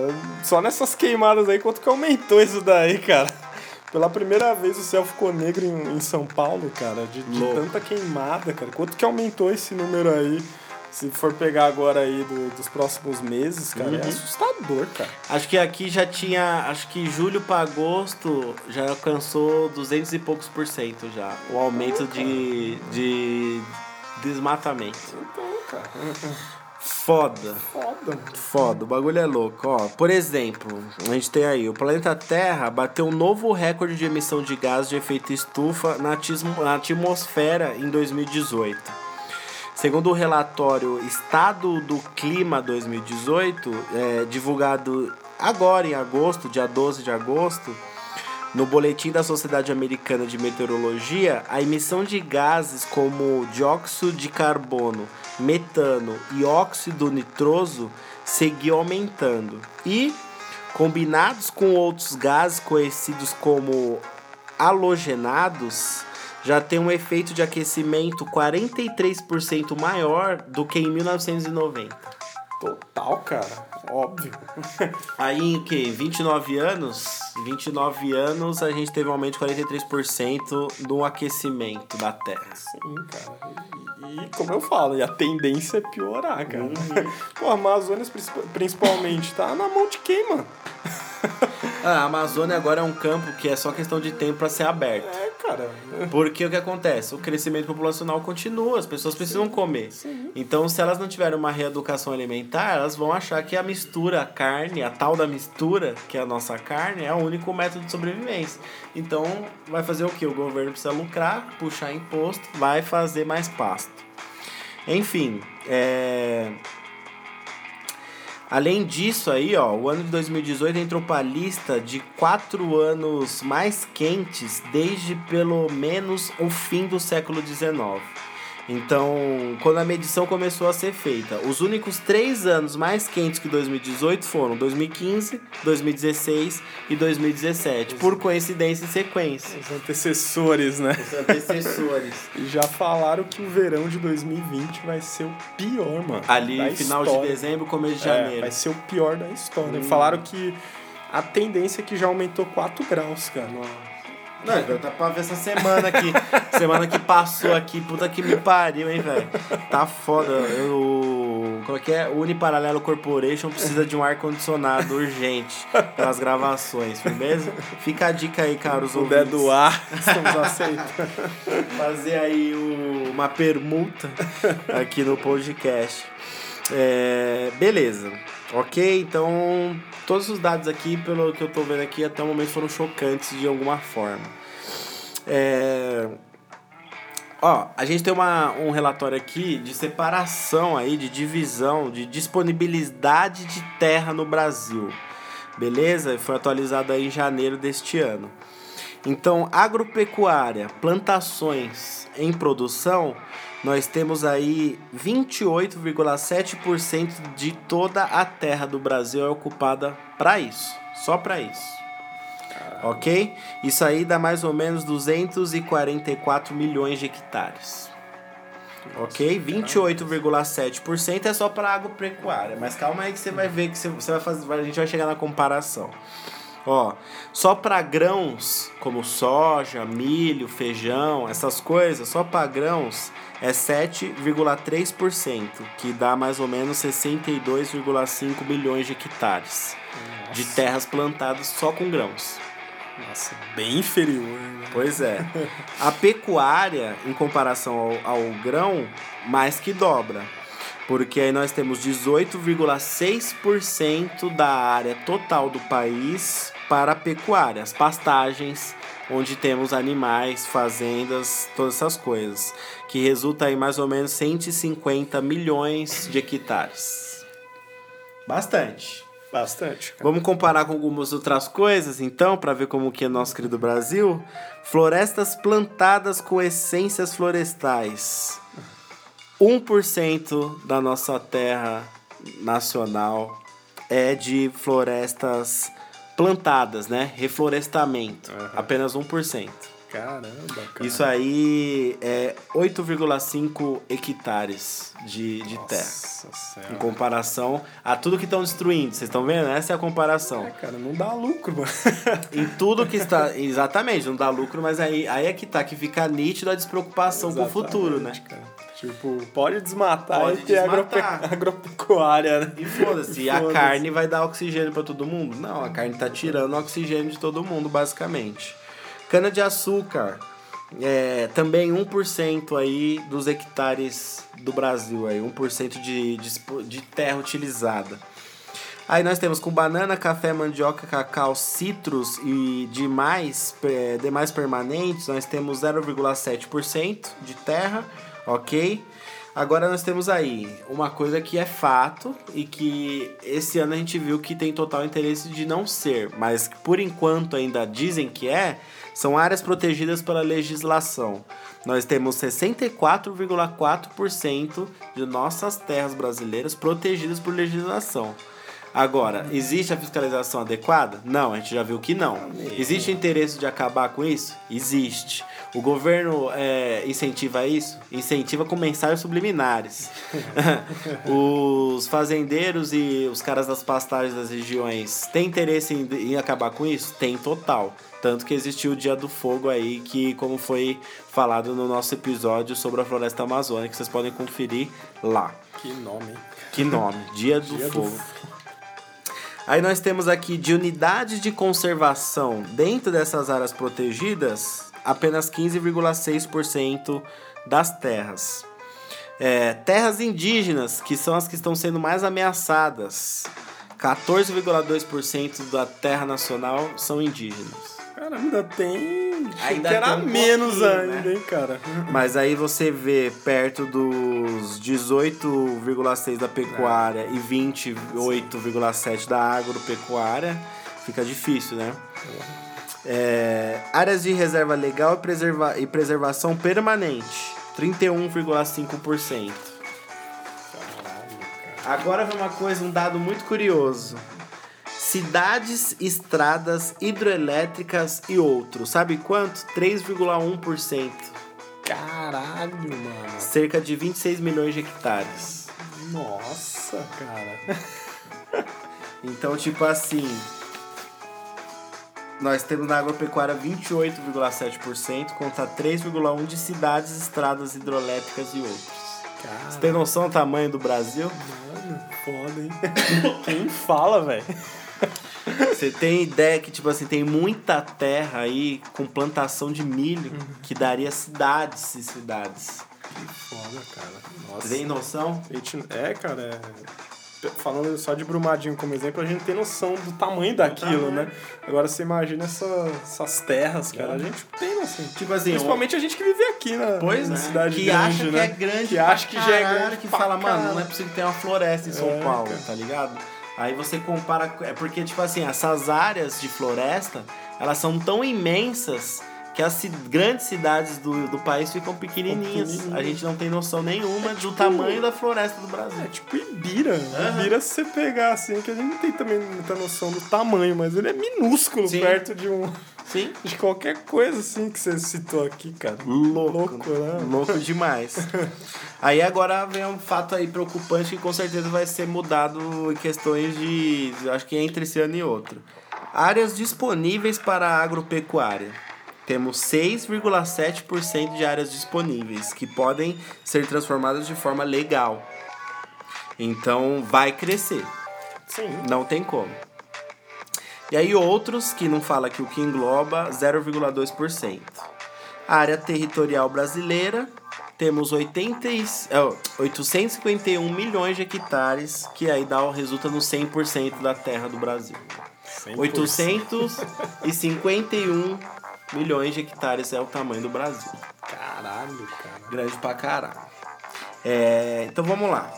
só nessas queimadas aí, quanto que aumentou isso daí, cara? Pela primeira vez o céu ficou negro em, em São Paulo, cara, de, de tanta queimada, cara. Quanto que aumentou esse número aí? Se for pegar agora aí do- dos próximos meses, cara, é Uhum. assustador, cara. Acho que aqui já tinha, acho que julho para agosto já alcançou 200 e poucos por cento já, o aumento de, de desmatamento. Então, cara, Foda. foda. Foda, o bagulho é louco. Ó, por exemplo, a gente tem aí, o planeta Terra bateu um novo recorde de emissão de gás de efeito estufa na, na atmosfera em 2018. Segundo o relatório Estado do Clima 2018, é, divulgado agora em agosto, dia 12 de agosto, no boletim da Sociedade Americana de Meteorologia, a emissão de gases como dióxido de carbono, metano e óxido nitroso seguiu aumentando. E combinados com outros gases conhecidos como halogenados, já tem um efeito de aquecimento 43% maior do que em 1990. Total, cara. Óbvio. Aí em que? 29 anos? 29 anos a gente teve um aumento de 43% do aquecimento da Terra. Sim, cara. E, e como eu falo, e a tendência é piorar, cara. Pô, a Amazônia princip- principalmente tá na mão de quem, mano? Ah, a Amazônia agora é um campo que é só questão de tempo para ser aberto. É, cara. Porque o que acontece? O crescimento populacional continua, as pessoas precisam comer. Então, se elas não tiverem uma reeducação alimentar, elas vão achar que a mistura, a carne, a tal da mistura, que é a nossa carne, é o único método de sobrevivência. Então, vai fazer o que? O governo precisa lucrar, puxar imposto, vai fazer mais pasto. Enfim, é... Além disso aí, ó, o ano de 2018 entrou para a lista de quatro anos mais quentes desde pelo menos o fim do século XIX. Então, quando a medição começou a ser feita, os únicos três anos mais quentes que 2018 foram 2015, 2016 e 2017, por coincidência e sequência. Os antecessores, né? Os antecessores. E já falaram que o verão de 2020 vai ser o pior, mano. Ali, final de história. dezembro, começo de É, janeiro. vai ser o pior da história. Hum. Falaram que a tendência é que já aumentou 4 graus, cara. Não, então tá pra ver essa semana aqui. semana que passou aqui, puta que me pariu, hein, velho. Tá foda. Eu, como é que é? Uniparalelo Corporation precisa de um ar-condicionado urgente pelas gravações, firmeza? Fica a dica aí, caros ouvintes. doar, estamos aceitando. Fazer aí o- uma permuta aqui no podcast. É, beleza. Ok, então todos os dados aqui, pelo que eu tô vendo aqui, até o momento foram chocantes de alguma forma. É, Ó, a gente tem uma, um relatório aqui de separação aí, de divisão, de disponibilidade de terra no Brasil. Beleza? Foi atualizado aí em janeiro deste ano. Então, agropecuária, plantações em produção, nós temos aí 28,7% de toda a terra do Brasil é ocupada para isso, só para isso. Ok? Isso aí dá mais ou menos 244 milhões de hectares. Ok? 28,7% é só para agropecuária. Mas calma aí que você vai ver que você você vai fazer. A gente vai chegar na comparação. Ó, só para grãos como soja, milho, feijão, essas coisas, só para grãos é 7,3%, que dá mais ou menos 62,5 milhões de hectares de terras plantadas só com grãos. Nossa, bem inferior, né? Pois é. A pecuária, em comparação ao, ao grão, mais que dobra. Porque aí nós temos 18,6% da área total do país para a pecuária, as pastagens, onde temos animais, fazendas, todas essas coisas, que resulta em mais ou menos 150 milhões de hectares. Bastante. Bastante. cara. Vamos comparar com algumas outras coisas, então, para ver como que é nosso querido Brasil. Florestas plantadas com essências florestais. 1% da nossa terra nacional é de florestas plantadas, né? Reflorestamento. Aham. Apenas 1%. Caramba, cara. Isso aí é 8,5 hectares de, de terra. Nossa Em senhora. comparação a tudo que estão destruindo. Vocês estão vendo? Essa é a comparação. É, cara, não dá lucro, mano. Em tudo que está. Exatamente, não dá lucro, mas aí, aí é que tá, que fica nítido a despreocupação com o futuro, né? Exatamente, cara. Tipo, pode desmatar Pode e ter desmatar. agrope- agropecuária, né? E foda-se, a Foda-se. carne vai dar oxigênio pra todo mundo? Não, a carne tá tirando oxigênio de todo mundo, basicamente. Cana-de-açúcar, é, também 1% aí dos hectares do Brasil, aí, 1% de, de, de terra utilizada. Aí nós temos com banana, café, mandioca, cacau, citros e demais, é, demais permanentes, nós temos 0,7% de terra, ok? Agora nós temos aí uma coisa que é fato e que esse ano a gente viu que tem total interesse de não ser, mas que por enquanto ainda dizem que é, são áreas protegidas pela legislação. Nós temos 64,4% de nossas terras brasileiras protegidas por legislação. Agora, existe a fiscalização adequada? Não, a gente já viu que não. Existe interesse de acabar com isso? Existe. O governo é, incentiva isso? Incentiva com mensagens subliminares. os fazendeiros e os caras das pastagens das regiões têm interesse em, em acabar com isso? Tem total. Tanto que existiu o Dia do Fogo aí, que como foi falado no nosso episódio sobre a floresta amazônica, vocês podem conferir lá. Que nome? Que nome? Dia do Dia do Fogo. Aí nós temos aqui de unidades de conservação dentro dessas áreas protegidas, apenas 15,6% das terras. É, terras indígenas, que são as que estão sendo mais ameaçadas, 14,2% da terra nacional são indígenas. Cara, ainda tem. Ainda que era tem um menos ainda, né? hein, cara? Mas aí você vê perto dos 18,6 da pecuária e 28,7 da agropecuária, fica difícil, né? É, áreas de reserva legal e, preserva e preservação permanente, 31,5%. Agora vem uma coisa, um dado muito curioso. Cidades, estradas, hidroelétricas e outros. Sabe quanto? 3,1%. Caralho, mano. Cerca de 26 milhões de hectares. Nossa, cara. Então, tipo assim. Nós temos na agropecuária 28,7% contra 3,1% de cidades, estradas, hidroelétricas e outros. Você tem noção do tamanho do Brasil? Mano, foda, hein? Quem fala, velho? Você tem ideia que, tipo assim, tem muita terra aí com plantação de milho que daria cidades e cidades. Que foda, cara. Nossa. Você tem noção? Gente- É, cara, é... Falando só de Brumadinho como exemplo, a gente tem noção do tamanho daquilo, tamanho. né? Agora você imagina essa- essas terras, cara, a gente tem noção. Tipo assim, Principalmente a gente que vive aqui na, Pois na é, cidade que grande, acha que né? é grande, Que acha que já é grande que fala, mano, não é possível ter uma floresta em São É, Paulo, cara. tá ligado? Aí você compara, é porque, tipo assim, essas áreas de floresta, elas são tão imensas que as grandes cidades do, do país ficam pequenininhas. A gente não tem noção nenhuma do tipo- tamanho da floresta do Brasil. É tipo Ibira. Ibira, se você pegar assim, que a gente não tem também muita noção do tamanho, mas ele é minúsculo Sim. perto de um. Sim. de qualquer coisa assim que você citou aqui, cara. Louco, Louco, né? Louco demais. aí agora vem um fato aí preocupante que com certeza vai ser mudado em questões de. Acho que entre esse ano e outro. Áreas disponíveis para a agropecuária. Temos 6,7% de áreas disponíveis que podem ser transformadas de forma legal. Então vai crescer. Sim. Não tem como. E aí outros que não fala que o que engloba 0,2%. A área territorial brasileira temos 80 e, é, 851 milhões de hectares, que aí dá o resulta no 100% da terra do Brasil. 100%. 851 milhões de hectares é o tamanho do Brasil. Caralho, cara. Grande pra caralho. É, então vamos lá.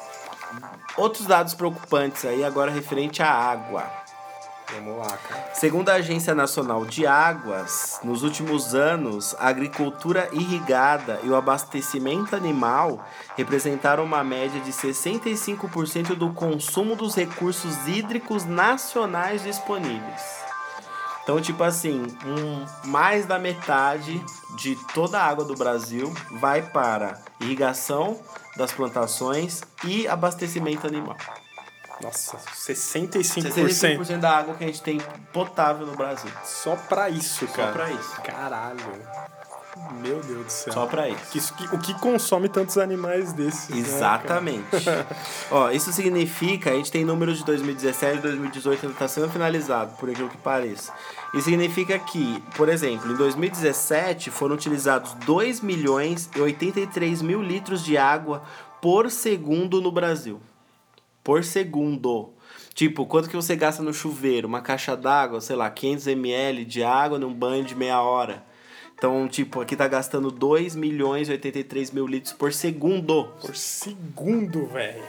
Outros dados preocupantes aí agora referente à água. Vamos lá, cara. Segundo a Agência Nacional de Águas, nos últimos anos, a agricultura irrigada e o abastecimento animal representaram uma média de 65% do consumo dos recursos hídricos nacionais disponíveis. Então, tipo assim, um, mais da metade de toda a água do Brasil vai para irrigação das plantações e abastecimento animal. Nossa, 65%. 65% da água que a gente tem potável no Brasil. Só pra isso, cara. Só pra isso. Caralho. Meu Deus do céu. Só pra isso. Isso- que- o que consome tantos animais desses? né, Exatamente. Ó, isso significa, a gente tem números de 2017 e 2018 ainda está sendo finalizado, por aquilo que pareça. Isso significa que, por exemplo, em 2017 foram utilizados 2 milhões e 83 mil litros de água por segundo no Brasil. Por segundo. Tipo, quanto que você gasta no chuveiro? Uma caixa d'água, sei lá, 500 ml de água num banho de meia hora. Então, tipo, aqui tá gastando 2 milhões e 83 mil litros por segundo. cara? Por segundo, velho.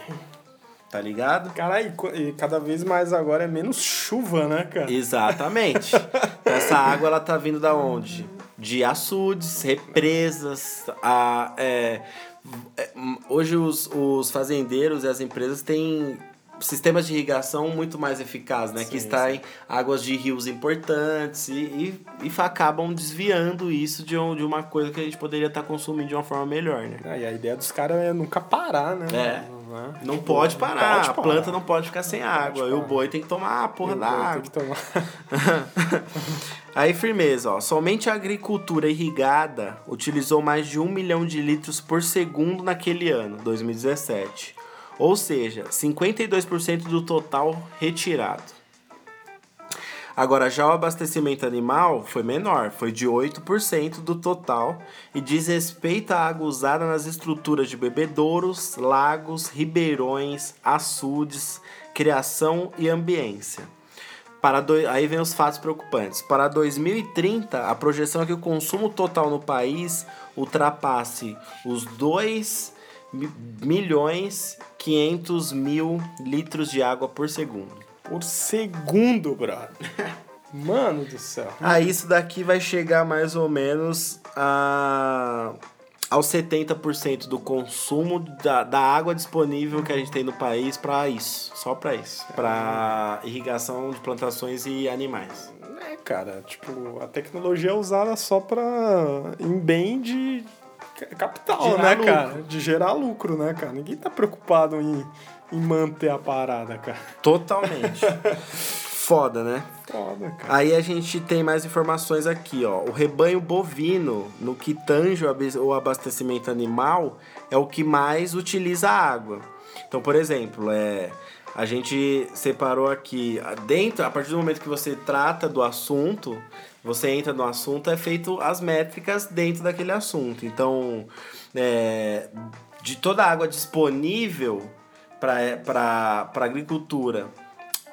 Tá ligado? Caralho, e e cada vez mais agora é menos chuva, né, cara? Exatamente. Essa água ela tá vindo da onde? De açudes, represas, a, é, hoje os, os fazendeiros e as empresas têm sistemas de irrigação muito mais eficazes, né? Sim, que extraem águas de rios importantes e, e, e acabam desviando isso de, um, de uma coisa que a gente poderia estar consumindo de uma forma melhor, né? Ah, e a ideia dos caras é nunca parar, né? É. Né? Não Tipo, pode parar, pode a planta não pode ficar sem água. E o parar. boi tem que tomar a porra E da boi tem água. que tomar. Aí, firmeza, ó. Somente a agricultura irrigada utilizou mais de um milhão de litros por segundo naquele ano, 2017. Ou seja, 52% do total retirado. Agora, já o abastecimento animal foi menor, foi de 8% do total e diz respeito à água usada nas estruturas de bebedouros, lagos, ribeirões, açudes, criação e ambiência. Para do... Aí vem os fatos preocupantes. Para 2030, a projeção é que o consumo total no país ultrapasse os 2 mi- milhões 500 mil litros de água por segundo. Por segundo, brother. Mano do céu. Aí isso daqui vai chegar mais ou menos a... aos 70% do consumo da, da água disponível que a gente tem no país para isso. Só para isso. Para irrigação de plantações e animais. É, cara, tipo, a tecnologia é usada só pra. em bem de ca- capital, Gerar né, lucro. cara? De gerar lucro, né, cara? Ninguém tá preocupado em, em manter a parada, cara. Totalmente. Foda, né? Foda, cara. Aí a gente tem mais informações aqui, ó. O rebanho bovino, no que tange o abastecimento animal, é o que mais utiliza água. Então, por exemplo, é, a gente separou aqui dentro, a partir do momento que você trata do assunto, você entra no assunto, é feito as métricas dentro daquele assunto. Então, é, de toda a água disponível para a agricultura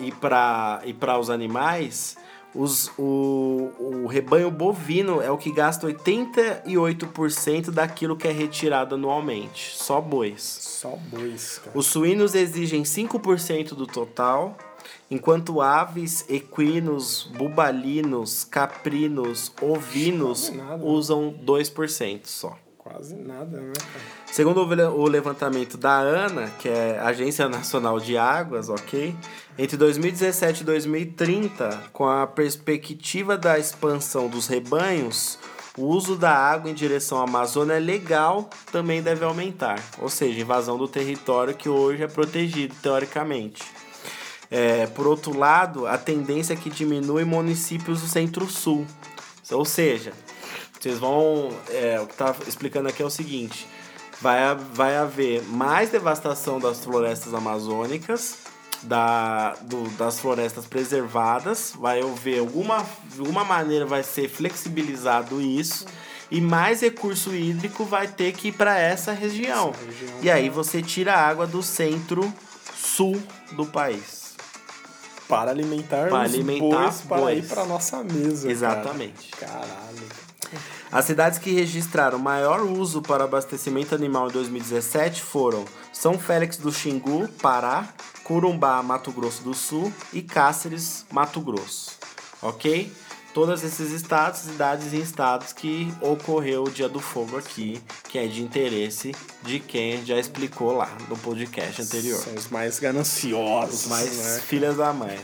e para e os animais, os, o, o rebanho bovino é o que gasta 88% daquilo que é retirado anualmente, só bois. Só bois, cara. Os suínos exigem 5% do total, enquanto aves, equinos, bubalinos, caprinos, ovinos nada. usam 2% só. Quase nada, né? Segundo o le- o levantamento da ANA, que é a Agência Nacional de Águas, ok? Entre 2017 e 2030, com a perspectiva da expansão dos rebanhos, o uso da água em direção à Amazônia legal também deve aumentar. Ou seja, invasão do território que hoje é protegido, teoricamente. É, por outro lado, a tendência é que diminui municípios do centro-sul. Ou seja, vocês vão. é, o que tá explicando aqui é o seguinte: vai, vai haver mais devastação das florestas amazônicas, da, do- das florestas preservadas, vai haver alguma, de alguma maneira vai ser flexibilizado isso. E mais recurso hídrico vai ter que ir para essa região. Essa região E aí você tira a água do centro-sul do país. Para alimentar Para alimentar bois para bois. ir pra nossa mesa, Exatamente. cara. Caralho. As cidades que registraram maior uso para abastecimento animal em 2017 foram São Félix do Xingu, Pará, Corumbá, Mato Grosso do Sul e Cáceres, Mato Grosso. Ok? Todos esses estados, cidades e estados que ocorreu o Dia do Fogo aqui, que é de interesse de quem já explicou lá no podcast anterior. São os mais gananciosos, Os mais né? filhas da mãe.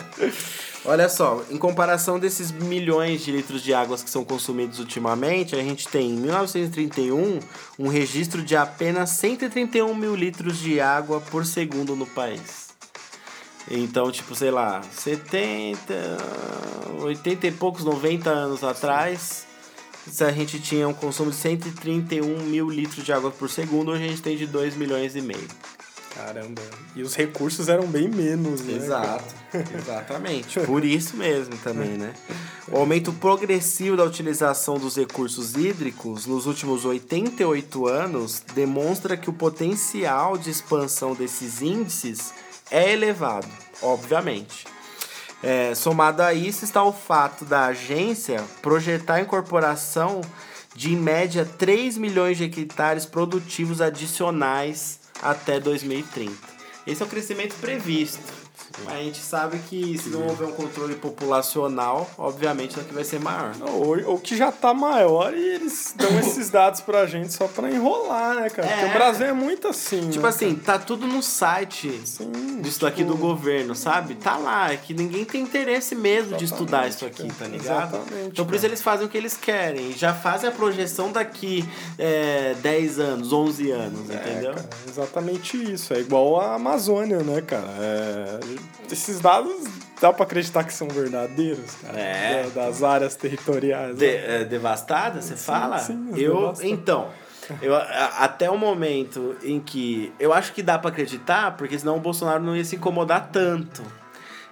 Olha só, em comparação desses milhões de litros de águas que são consumidos ultimamente, a gente tem em 1931 um registro de apenas 131 mil litros de água por segundo no país. Então, tipo, sei lá, 70, 80 e poucos, 90 anos atrás, se a gente tinha um consumo de 131 mil litros de água por segundo, hoje a gente tem de 2 milhões e meio. Caramba. E os recursos eram bem menos, né? Exato, exatamente. Por isso mesmo também, né? O aumento progressivo da utilização dos recursos hídricos nos últimos 88 anos demonstra que o potencial de expansão desses índices é elevado, obviamente. É, somado a isso está o fato da agência projetar a incorporação de em média 3 milhões de hectares produtivos adicionais até 2030. Esse é o crescimento previsto. A gente sabe que se não houver um controle populacional, obviamente isso aqui vai ser maior. Ou, ou que já tá maior e eles dão esses dados pra gente só pra enrolar, né, cara? Porque É. o Brasil é muito assim. Tipo né, assim, tá tudo no site Sim, disso daqui tipo- do governo, sabe? Tá lá, é que ninguém tem interesse mesmo de estudar isso aqui, tá ligado? Exatamente, Então por isso cara. eles fazem o que eles querem. Já fazem a projeção daqui é, 10 anos, 11 anos, entendeu? É, cara, exatamente isso. É igual a Amazônia, né, cara? É, esses dados dá pra acreditar que são verdadeiros, cara. É. Da- Das áreas territoriais. De- né? é, devastada, você fala? sim, eu, devastada. então, eu, até o momento em que eu acho que dá pra acreditar, porque senão o Bolsonaro não ia se incomodar tanto.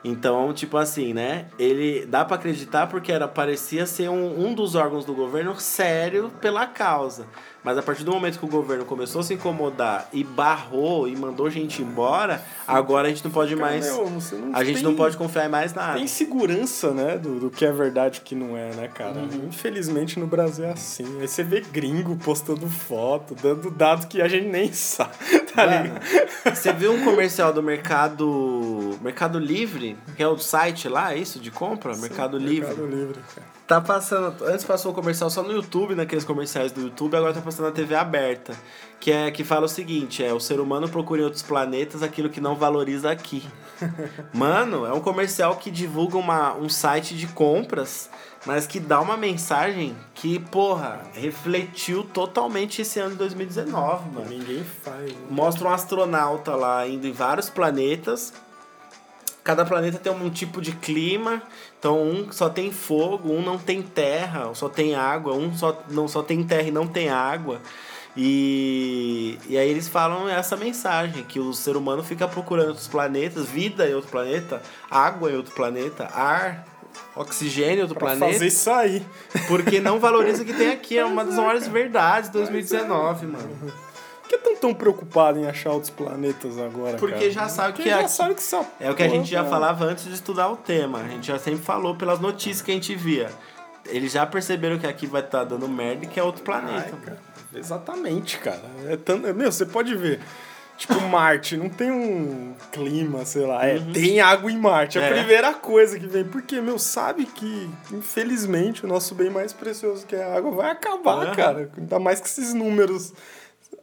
Então, tipo assim, né? Ele dá pra acreditar porque era parecia ser um, um dos órgãos do governo sério pela causa. Mas a partir do momento que o governo começou a se incomodar e barrou e mandou gente embora, agora a gente não pode Cara, mais. meu, A gente tem- não pode confiar em mais nada. Tem segurança, né, do, do que é verdade e o que não é, né, cara? Uhum. Infelizmente no Brasil é assim. Aí você vê gringo postando foto, dando dado que a gente nem sabe, tá Mano, ligado? Você viu um comercial do Mercado Mercado Livre, que é o site lá, é isso, de compra? Mercado Livre. Mercado Livre, cara. Tá passando. Antes passou o comercial só no YouTube, naqueles comerciais do YouTube, agora tá passando na TV aberta. Que é que fala o seguinte: é o ser humano procura em outros planetas aquilo que não valoriza aqui. Mano, é um comercial que divulga uma, um site de compras, mas que dá uma mensagem que, porra, refletiu totalmente esse ano de 2019, mano Ninguém faz. né? mostra um astronauta lá indo em vários planetas. Cada planeta tem um tipo de clima. Então, um só tem fogo, um não tem terra, só tem água, um só não só tem terra e não tem água. E, e aí eles falam essa mensagem, que o ser humano fica procurando outros planetas, vida em outro planeta, água em outro planeta, ar, oxigênio em outro Pra planeta. fazer isso aí. Porque não valoriza o que tem aqui. É uma das maiores verdades de 2019, mano. Por que tão tão preocupado em achar outros planetas agora, Porque cara? já sabe Porque que já aqui- sabe que essa É o que a gente já cara, falava antes de estudar o tema. A gente já sempre falou pelas notícias que a gente via. Eles já perceberam que aqui vai estar dando merda e que é outro Ai, planeta. cara. Exatamente, cara. É tanto... Meu, você pode ver. Tipo, Marte não tem um clima, sei lá. É, tem água em Marte. É a Uhum. É. primeira coisa que vem. Porque, meu, sabe que, infelizmente, o nosso bem mais precioso, que é a água, vai acabar, Uhum. cara. Ainda mais com esses números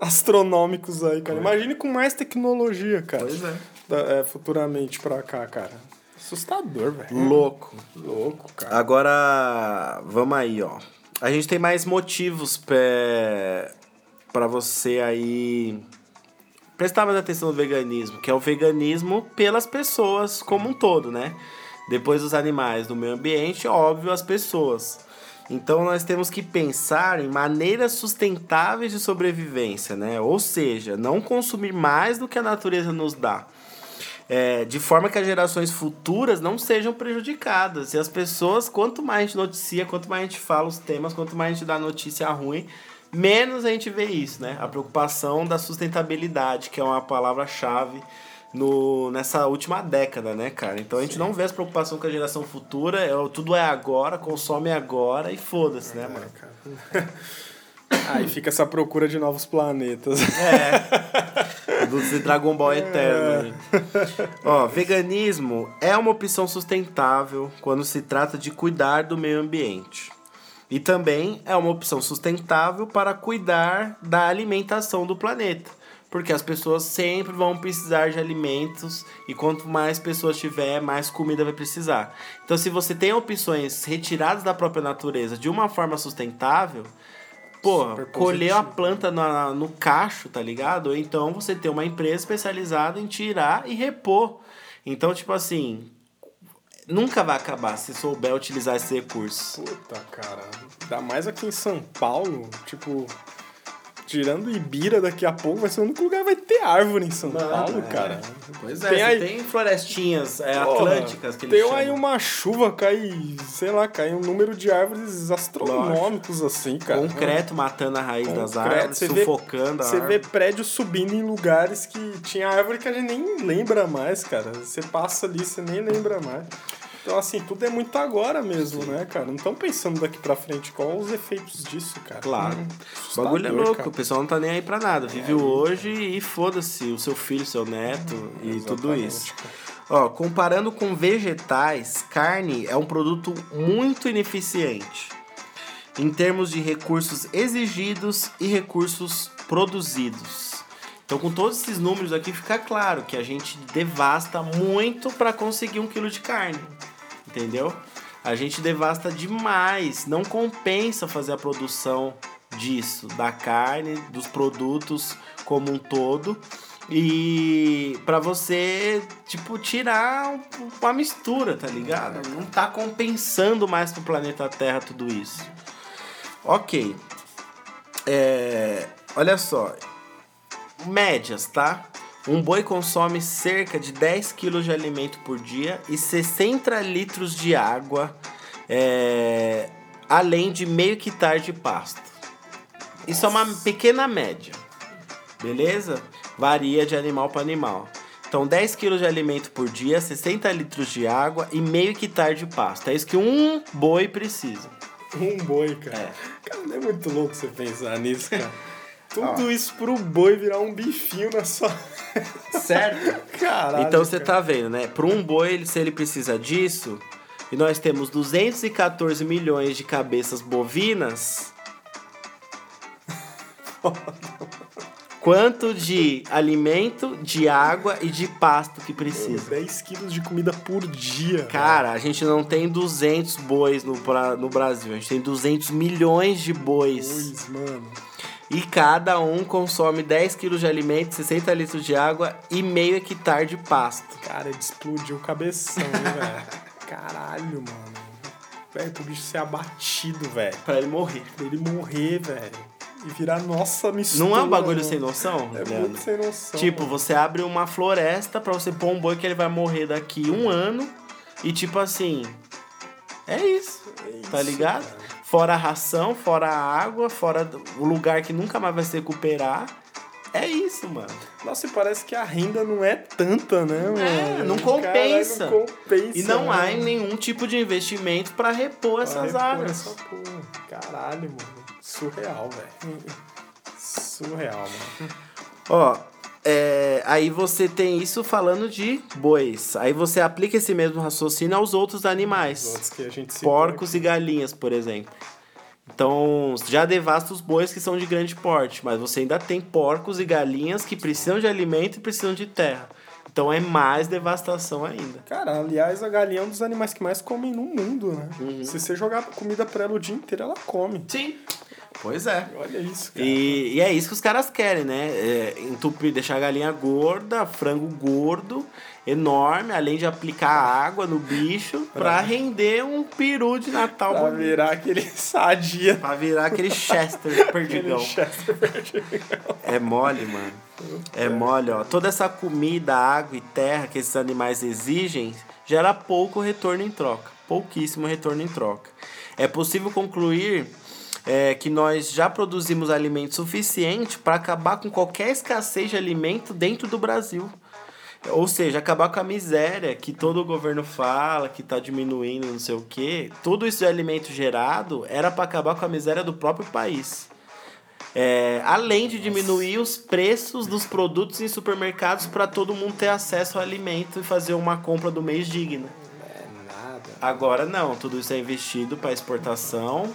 astronômicos aí, cara. Imagine com mais tecnologia, cara. Pois é. Da- é, futuramente pra cá, cara. Assustador, velho. Louco. Louco, cara. Agora, vamos aí, ó. A gente tem mais motivos pé- pra você aí prestar mais atenção no veganismo, que é o veganismo pelas pessoas como um todo, né? Depois dos animais no meio ambiente, óbvio, as pessoas. Então nós temos que pensar em maneiras sustentáveis de sobrevivência, né? Ou seja, não consumir mais do que a natureza nos dá. É, de forma que as gerações futuras não sejam prejudicadas. E as pessoas, quanto mais a gente noticia, quanto mais a gente fala os temas, quanto mais a gente dá notícia ruim, menos a gente vê isso, né? A preocupação da sustentabilidade, que é uma palavra-chave no, nessa última década, né, cara? Então a gente não vê essa preocupação com a geração futura, é, tudo é agora, consome agora e foda-se, né, mano? Aí fica essa procura de novos planetas. É. Do Dragon Ball Eterno. aí. Ó, veganismo é uma opção sustentável quando se trata de cuidar do meio ambiente. E também é uma opção sustentável para cuidar da alimentação do planeta. Porque as pessoas sempre vão precisar de alimentos e quanto mais pessoas tiver, mais comida vai precisar. Então, se você tem opções retiradas da própria natureza de uma forma sustentável, Porra, Super colher a planta na- no cacho, tá ligado? Ou então você ter uma empresa especializada em tirar e repor. Então, tipo assim, nunca vai acabar se souber utilizar esse recurso. Puta, cara. Ainda mais aqui em São Paulo, tipo. Tirando Ibira daqui a pouco, vai ser o único lugar que vai ter árvore em São Paulo, é. cara. Pois é, Tem tem, aí- tem florestinhas é, Porra, atlânticas que chamam. aí uma chuva, cai, sei lá, cai um número de árvores astronômicos assim, cara. Concreto matando a raiz das Concreto, árvores, você vê- sufocando a Você árvore. vê prédios subindo em lugares que tinha árvore que a gente nem lembra mais, cara. Você passa ali, você nem lembra mais. Então, assim, tudo é muito agora mesmo, né, cara? Não estão pensando daqui pra frente qual os efeitos disso, cara. Claro. Hum, O bagulho é louco, cara. o pessoal não tá nem aí pra nada. Vive o hoje e foda-se o seu filho, seu neto e tudo isso. Ó, comparando com vegetais, carne é um produto muito ineficiente em termos de recursos exigidos e recursos produzidos. Então, com todos esses números aqui, fica claro que a gente devasta muito para conseguir um quilo de carne, entendeu? A gente devasta demais, não compensa fazer a produção disso, da carne, dos produtos como um todo. E para você, tipo, tirar uma mistura, tá ligado? Não tá compensando mais pro planeta Terra tudo isso. Ok. É, olha só. Médias, tá? Um boi consome cerca de 10 kg de alimento por dia e 60 litros de água, é, além de meio hectare de pasto. Isso é uma pequena média, beleza? Varia de animal para animal. Então, 10 kg de alimento por dia, 60 litros de água e meio hectare de pasto. É isso que um boi precisa. Um boi, cara. É. Cara, não é muito louco você pensar nisso, cara. Tudo isso pro boi virar um bifinho na sua. Certo? Caralho. Então você cara. tá vendo, né? Para um boi, ele- se ele precisa disso, e nós temos 214 milhões de cabeças bovinas. Quanto de alimento, de água e de pasto que precisa? 10 quilos de comida por dia. Cara, a gente não tem 200 bois no, no Brasil, a gente tem 200 milhões de bois. Pois, mano. E cada um consome 10 quilos de alimento, 60 litros de água e meio hectare de pasto. Cara, ele explodiu o cabeção, velho? Caralho, mano. Velho, pro bicho ser abatido, velho. Pra ele morrer. Pra ele morrer, velho. E virar nossa mistura. Não é um bagulho mano. sem noção, É Leandro? muito sem noção. Tipo, mano. você abre uma floresta pra você pôr um boi que ele vai morrer daqui um ano. E tipo assim. É isso. É tá isso, ligado? cara. Fora a ração, fora a água, fora o lugar que nunca mais vai se recuperar. É isso, mano. Nossa, e parece que a renda não é tanta, né, mano? É, não compensa. Caralho, não compensa. E não há né? nenhum tipo de investimento pra repor Pra essas repor áreas. essa porra. Caralho, mano. Surreal, velho. Surreal, mano. Ó, é, aí você tem isso falando de bois. Aí você aplica esse mesmo raciocínio aos outros animais. Os outros que a gente citou Porcos e galinhas, por exemplo. Então, já devasta os bois que são de grande porte, mas você ainda tem porcos e galinhas que precisam de alimento e precisam de terra. Então é mais devastação ainda. Cara, aliás, a galinha é um dos animais que mais comem no mundo, né? Uhum. Se você jogar comida pra ela o dia inteiro, ela come. Sim. Pois é. Olha isso, cara. E, e é isso que os caras querem, né? É, entupir, deixar a galinha gorda, frango gordo, enorme, além de aplicar água no bicho pra render um peru de Natal Pra bonito. virar aquele sadia. Pra virar aquele Chester perdigão. Aquele Chester Perdigão. É mole, mano. É mole, ó. Toda essa comida, água e terra que esses animais exigem gera pouco retorno em troca. Pouquíssimo retorno em troca. É possível concluir é, que nós já produzimos alimento suficiente para acabar com qualquer escassez de alimento dentro do Brasil. Ou seja, acabar com a miséria que todo o governo fala, que está diminuindo, não sei o quê. Tudo isso de alimento gerado era para acabar com a miséria do próprio país. É, além de diminuir os preços dos produtos em supermercados para todo mundo ter acesso ao alimento e fazer uma compra do mês digna. É. Agora não, tudo isso é investido para exportação,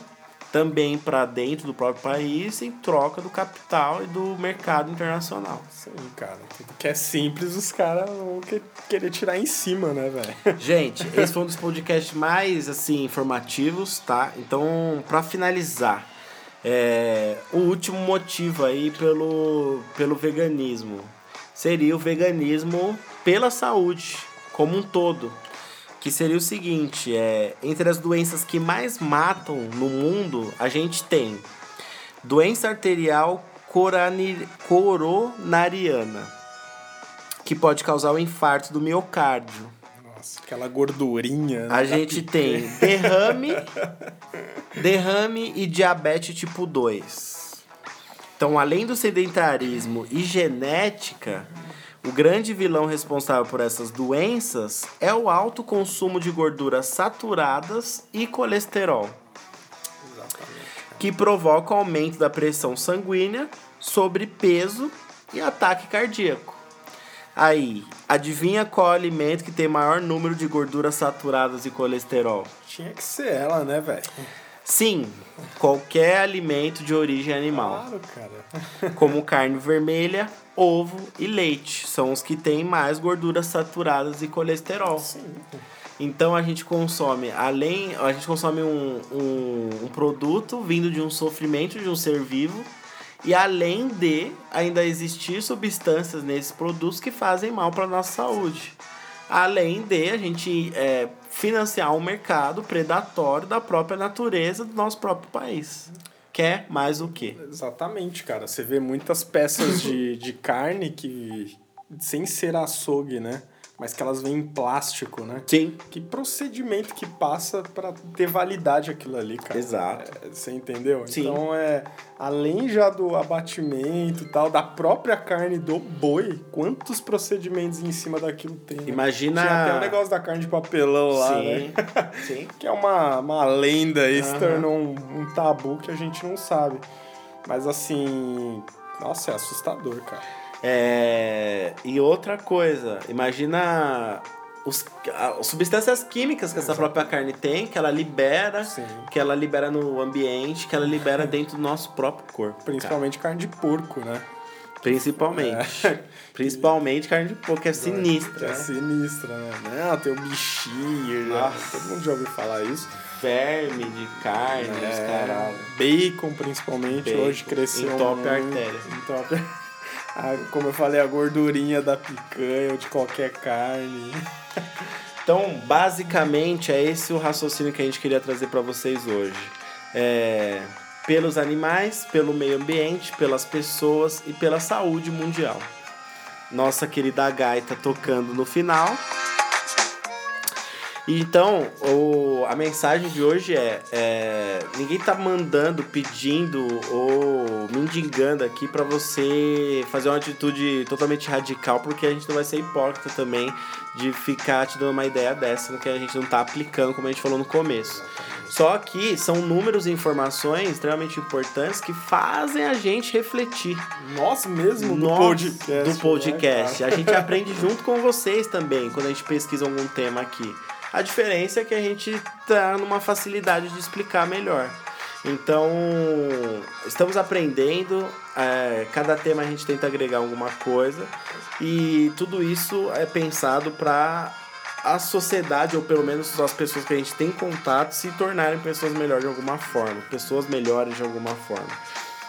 também para dentro do próprio país, em troca do capital e do mercado internacional. Sim, cara. Que é simples, os caras vão que- querer tirar em cima, né, velho? Gente, esse foi um dos podcasts mais assim informativos, tá? Então, para finalizar, é, o último motivo aí pelo, pelo veganismo seria o veganismo pela saúde como um todo, que seria o seguinte, é, entre as doenças que mais matam no mundo, a gente tem doença arterial coronariana, que pode causar o infarto do miocárdio. Nossa, aquela gordurinha. A né, gente da tem derrame, derrame e diabetes tipo 2. Então, além do sedentarismo e genética, o grande vilão responsável por essas doenças é o alto consumo de gorduras saturadas e colesterol, que provoca o aumento da pressão sanguínea, sobrepeso e ataque cardíaco. Aí, Adivinha qual alimento que tem maior número de gorduras saturadas e colesterol? Tinha que ser ela, né, velho? Sim, qualquer alimento de origem animal, Claro, cara. como carne vermelha, ovo e leite, são os que têm mais gorduras saturadas e colesterol. Sim. Então a gente consome, além, a gente consome um, um, um produto vindo de um sofrimento de um ser vivo e além de ainda existir substâncias nesses produtos que fazem mal para nossa saúde. Além de a gente é, financiar um mercado predatório da própria natureza do nosso próprio país. Quer mais o quê? Exatamente, cara. Você vê muitas peças de, de carne que, sem ser açougue, né? Mas que elas vêm em plástico, né? Sim. Que procedimento que passa pra ter validade aquilo ali, cara? Exato. É, você entendeu? Sim. Então é além já do abatimento e tal, da própria carne do boi, quantos procedimentos em cima daquilo tem? né? Imagina. Tinha até o negócio da carne de papelão lá, Sim. né? Sim. que é uma, uma lenda aí, se tornou um, um tabu que a gente não sabe. Mas assim, nossa, é assustador, cara. É, e outra coisa, imagina os, as substâncias químicas que essa própria carne tem, que ela libera, Sim. que ela libera no ambiente, que ela libera dentro do nosso próprio corpo. Principalmente carne de porco, né? cara. Principalmente. Principalmente carne de porco, que é sinistra. É né? sinistra, né? Não, tem o bichinho, já. Nossa. todo mundo já ouviu falar isso. Verme de carne, os caralho. Bacon, principalmente, Bacon. hoje cresceu Entope a muito. artéria. Entope. Ah, como eu falei, a gordurinha da picanha ou de qualquer carne. Então, basicamente, é esse o raciocínio que a gente queria trazer para vocês hoje. É, pelos animais, pelo meio ambiente, pelas pessoas e pela saúde mundial. Nossa querida gaita tocando no final. Então, o, a mensagem de hoje é, é, ninguém tá mandando, pedindo ou mendigando aqui para você fazer uma atitude totalmente radical, porque a gente não vai ser hipócrita também de ficar te dando uma ideia dessa, que a gente não tá aplicando, como a gente falou no começo. Só que são números e informações extremamente importantes que fazem a gente refletir. Nós mesmo do Nós, podcast. do podcast. né, a gente aprende junto com vocês também quando a gente pesquisa algum tema aqui. A diferença é que a gente tá numa facilidade de explicar melhor. Então, estamos aprendendo, é, cada tema a gente tenta agregar alguma coisa e tudo isso é pensado para a sociedade, ou pelo menos as pessoas que a gente tem contato, se tornarem pessoas melhores de alguma forma, pessoas melhores de alguma forma.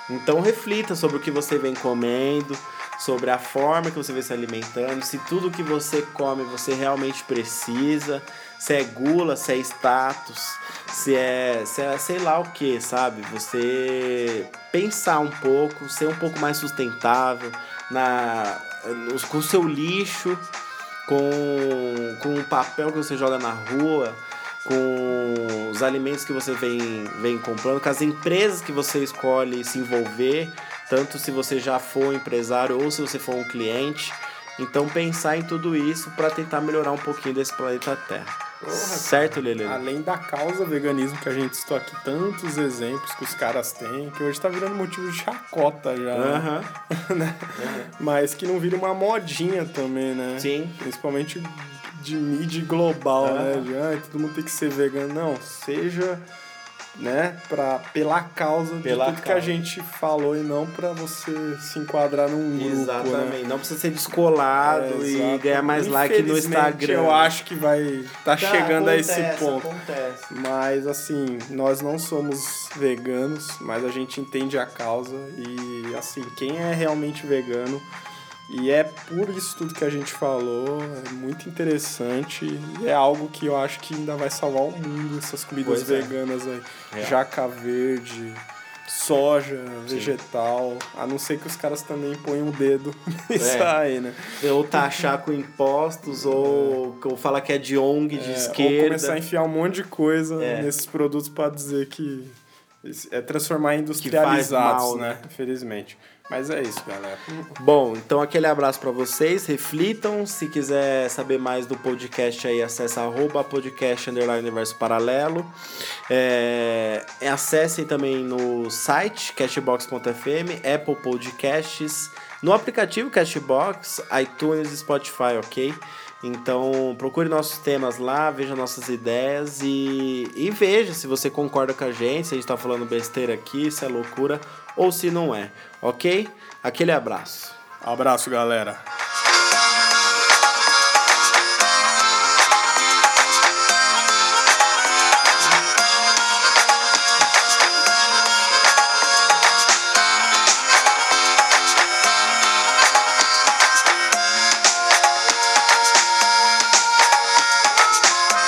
Então reflita sobre o que você vem comendo, sobre a forma que você vem se alimentando, se tudo que você come você realmente precisa, se é gula, se é status, se é, se é sei lá o que, sabe? Você pensar um pouco, ser um pouco mais sustentável na, com o seu lixo, com, com o papel que você joga na rua, com os alimentos que você vem, vem comprando, com as empresas que você escolhe se envolver, tanto se você já for empresário ou se você for um cliente. Então pensar em tudo isso para tentar melhorar um pouquinho desse planeta Terra. certo, Lele? Além da causa veganismo que a gente citou aqui, tantos exemplos que os caras têm, que hoje tá virando motivo de chacota já. né? Aham. né? Mas que não vira uma modinha também, né? Sim. Principalmente de mídia global, né? De, "Ai, todo mundo tem que ser vegano. Não, seja, né, pra, pela causa Pela de tudo que a causa. gente falou e não pra você se enquadrar num grupo, Exatamente. né? Não precisa ser descolado É, e exato. ganhar mais like no Instagram. Eu acho que vai tá, Tá, chegando a esse acontece, ponto. Acontece. Mas assim, nós não somos veganos, mas a gente entende a causa e assim, quem é realmente vegano e é por isso tudo que a gente falou, é muito interessante e é algo que eu acho que ainda vai salvar o mundo, essas comidas Pois é. veganas aí. Real. Jaca verde, soja, vegetal, a não ser que os caras também ponham o dedo nisso É. aí, né? Ou taxar com impostos, ou, ou falar que é de ONG, de É, Ou esquerda. começar a enfiar um monte de coisa É. nesses produtos para dizer que é transformar em mal, industrializados, né? né? Infelizmente. Mas é isso, galera. Bom, então aquele abraço pra vocês, reflitam. Se quiser saber mais do podcast aí, acessa arroba podcast underline universo paralelo. É, acessem também no site cashbox.fm, Apple Podcasts, no aplicativo Cashbox, iTunes e Spotify, ok? Então procure nossos temas lá, veja nossas ideias e, e veja se você concorda com a gente, se a gente está falando besteira aqui, se é loucura ou se não é, ok? Aquele abraço. Abraço, galera.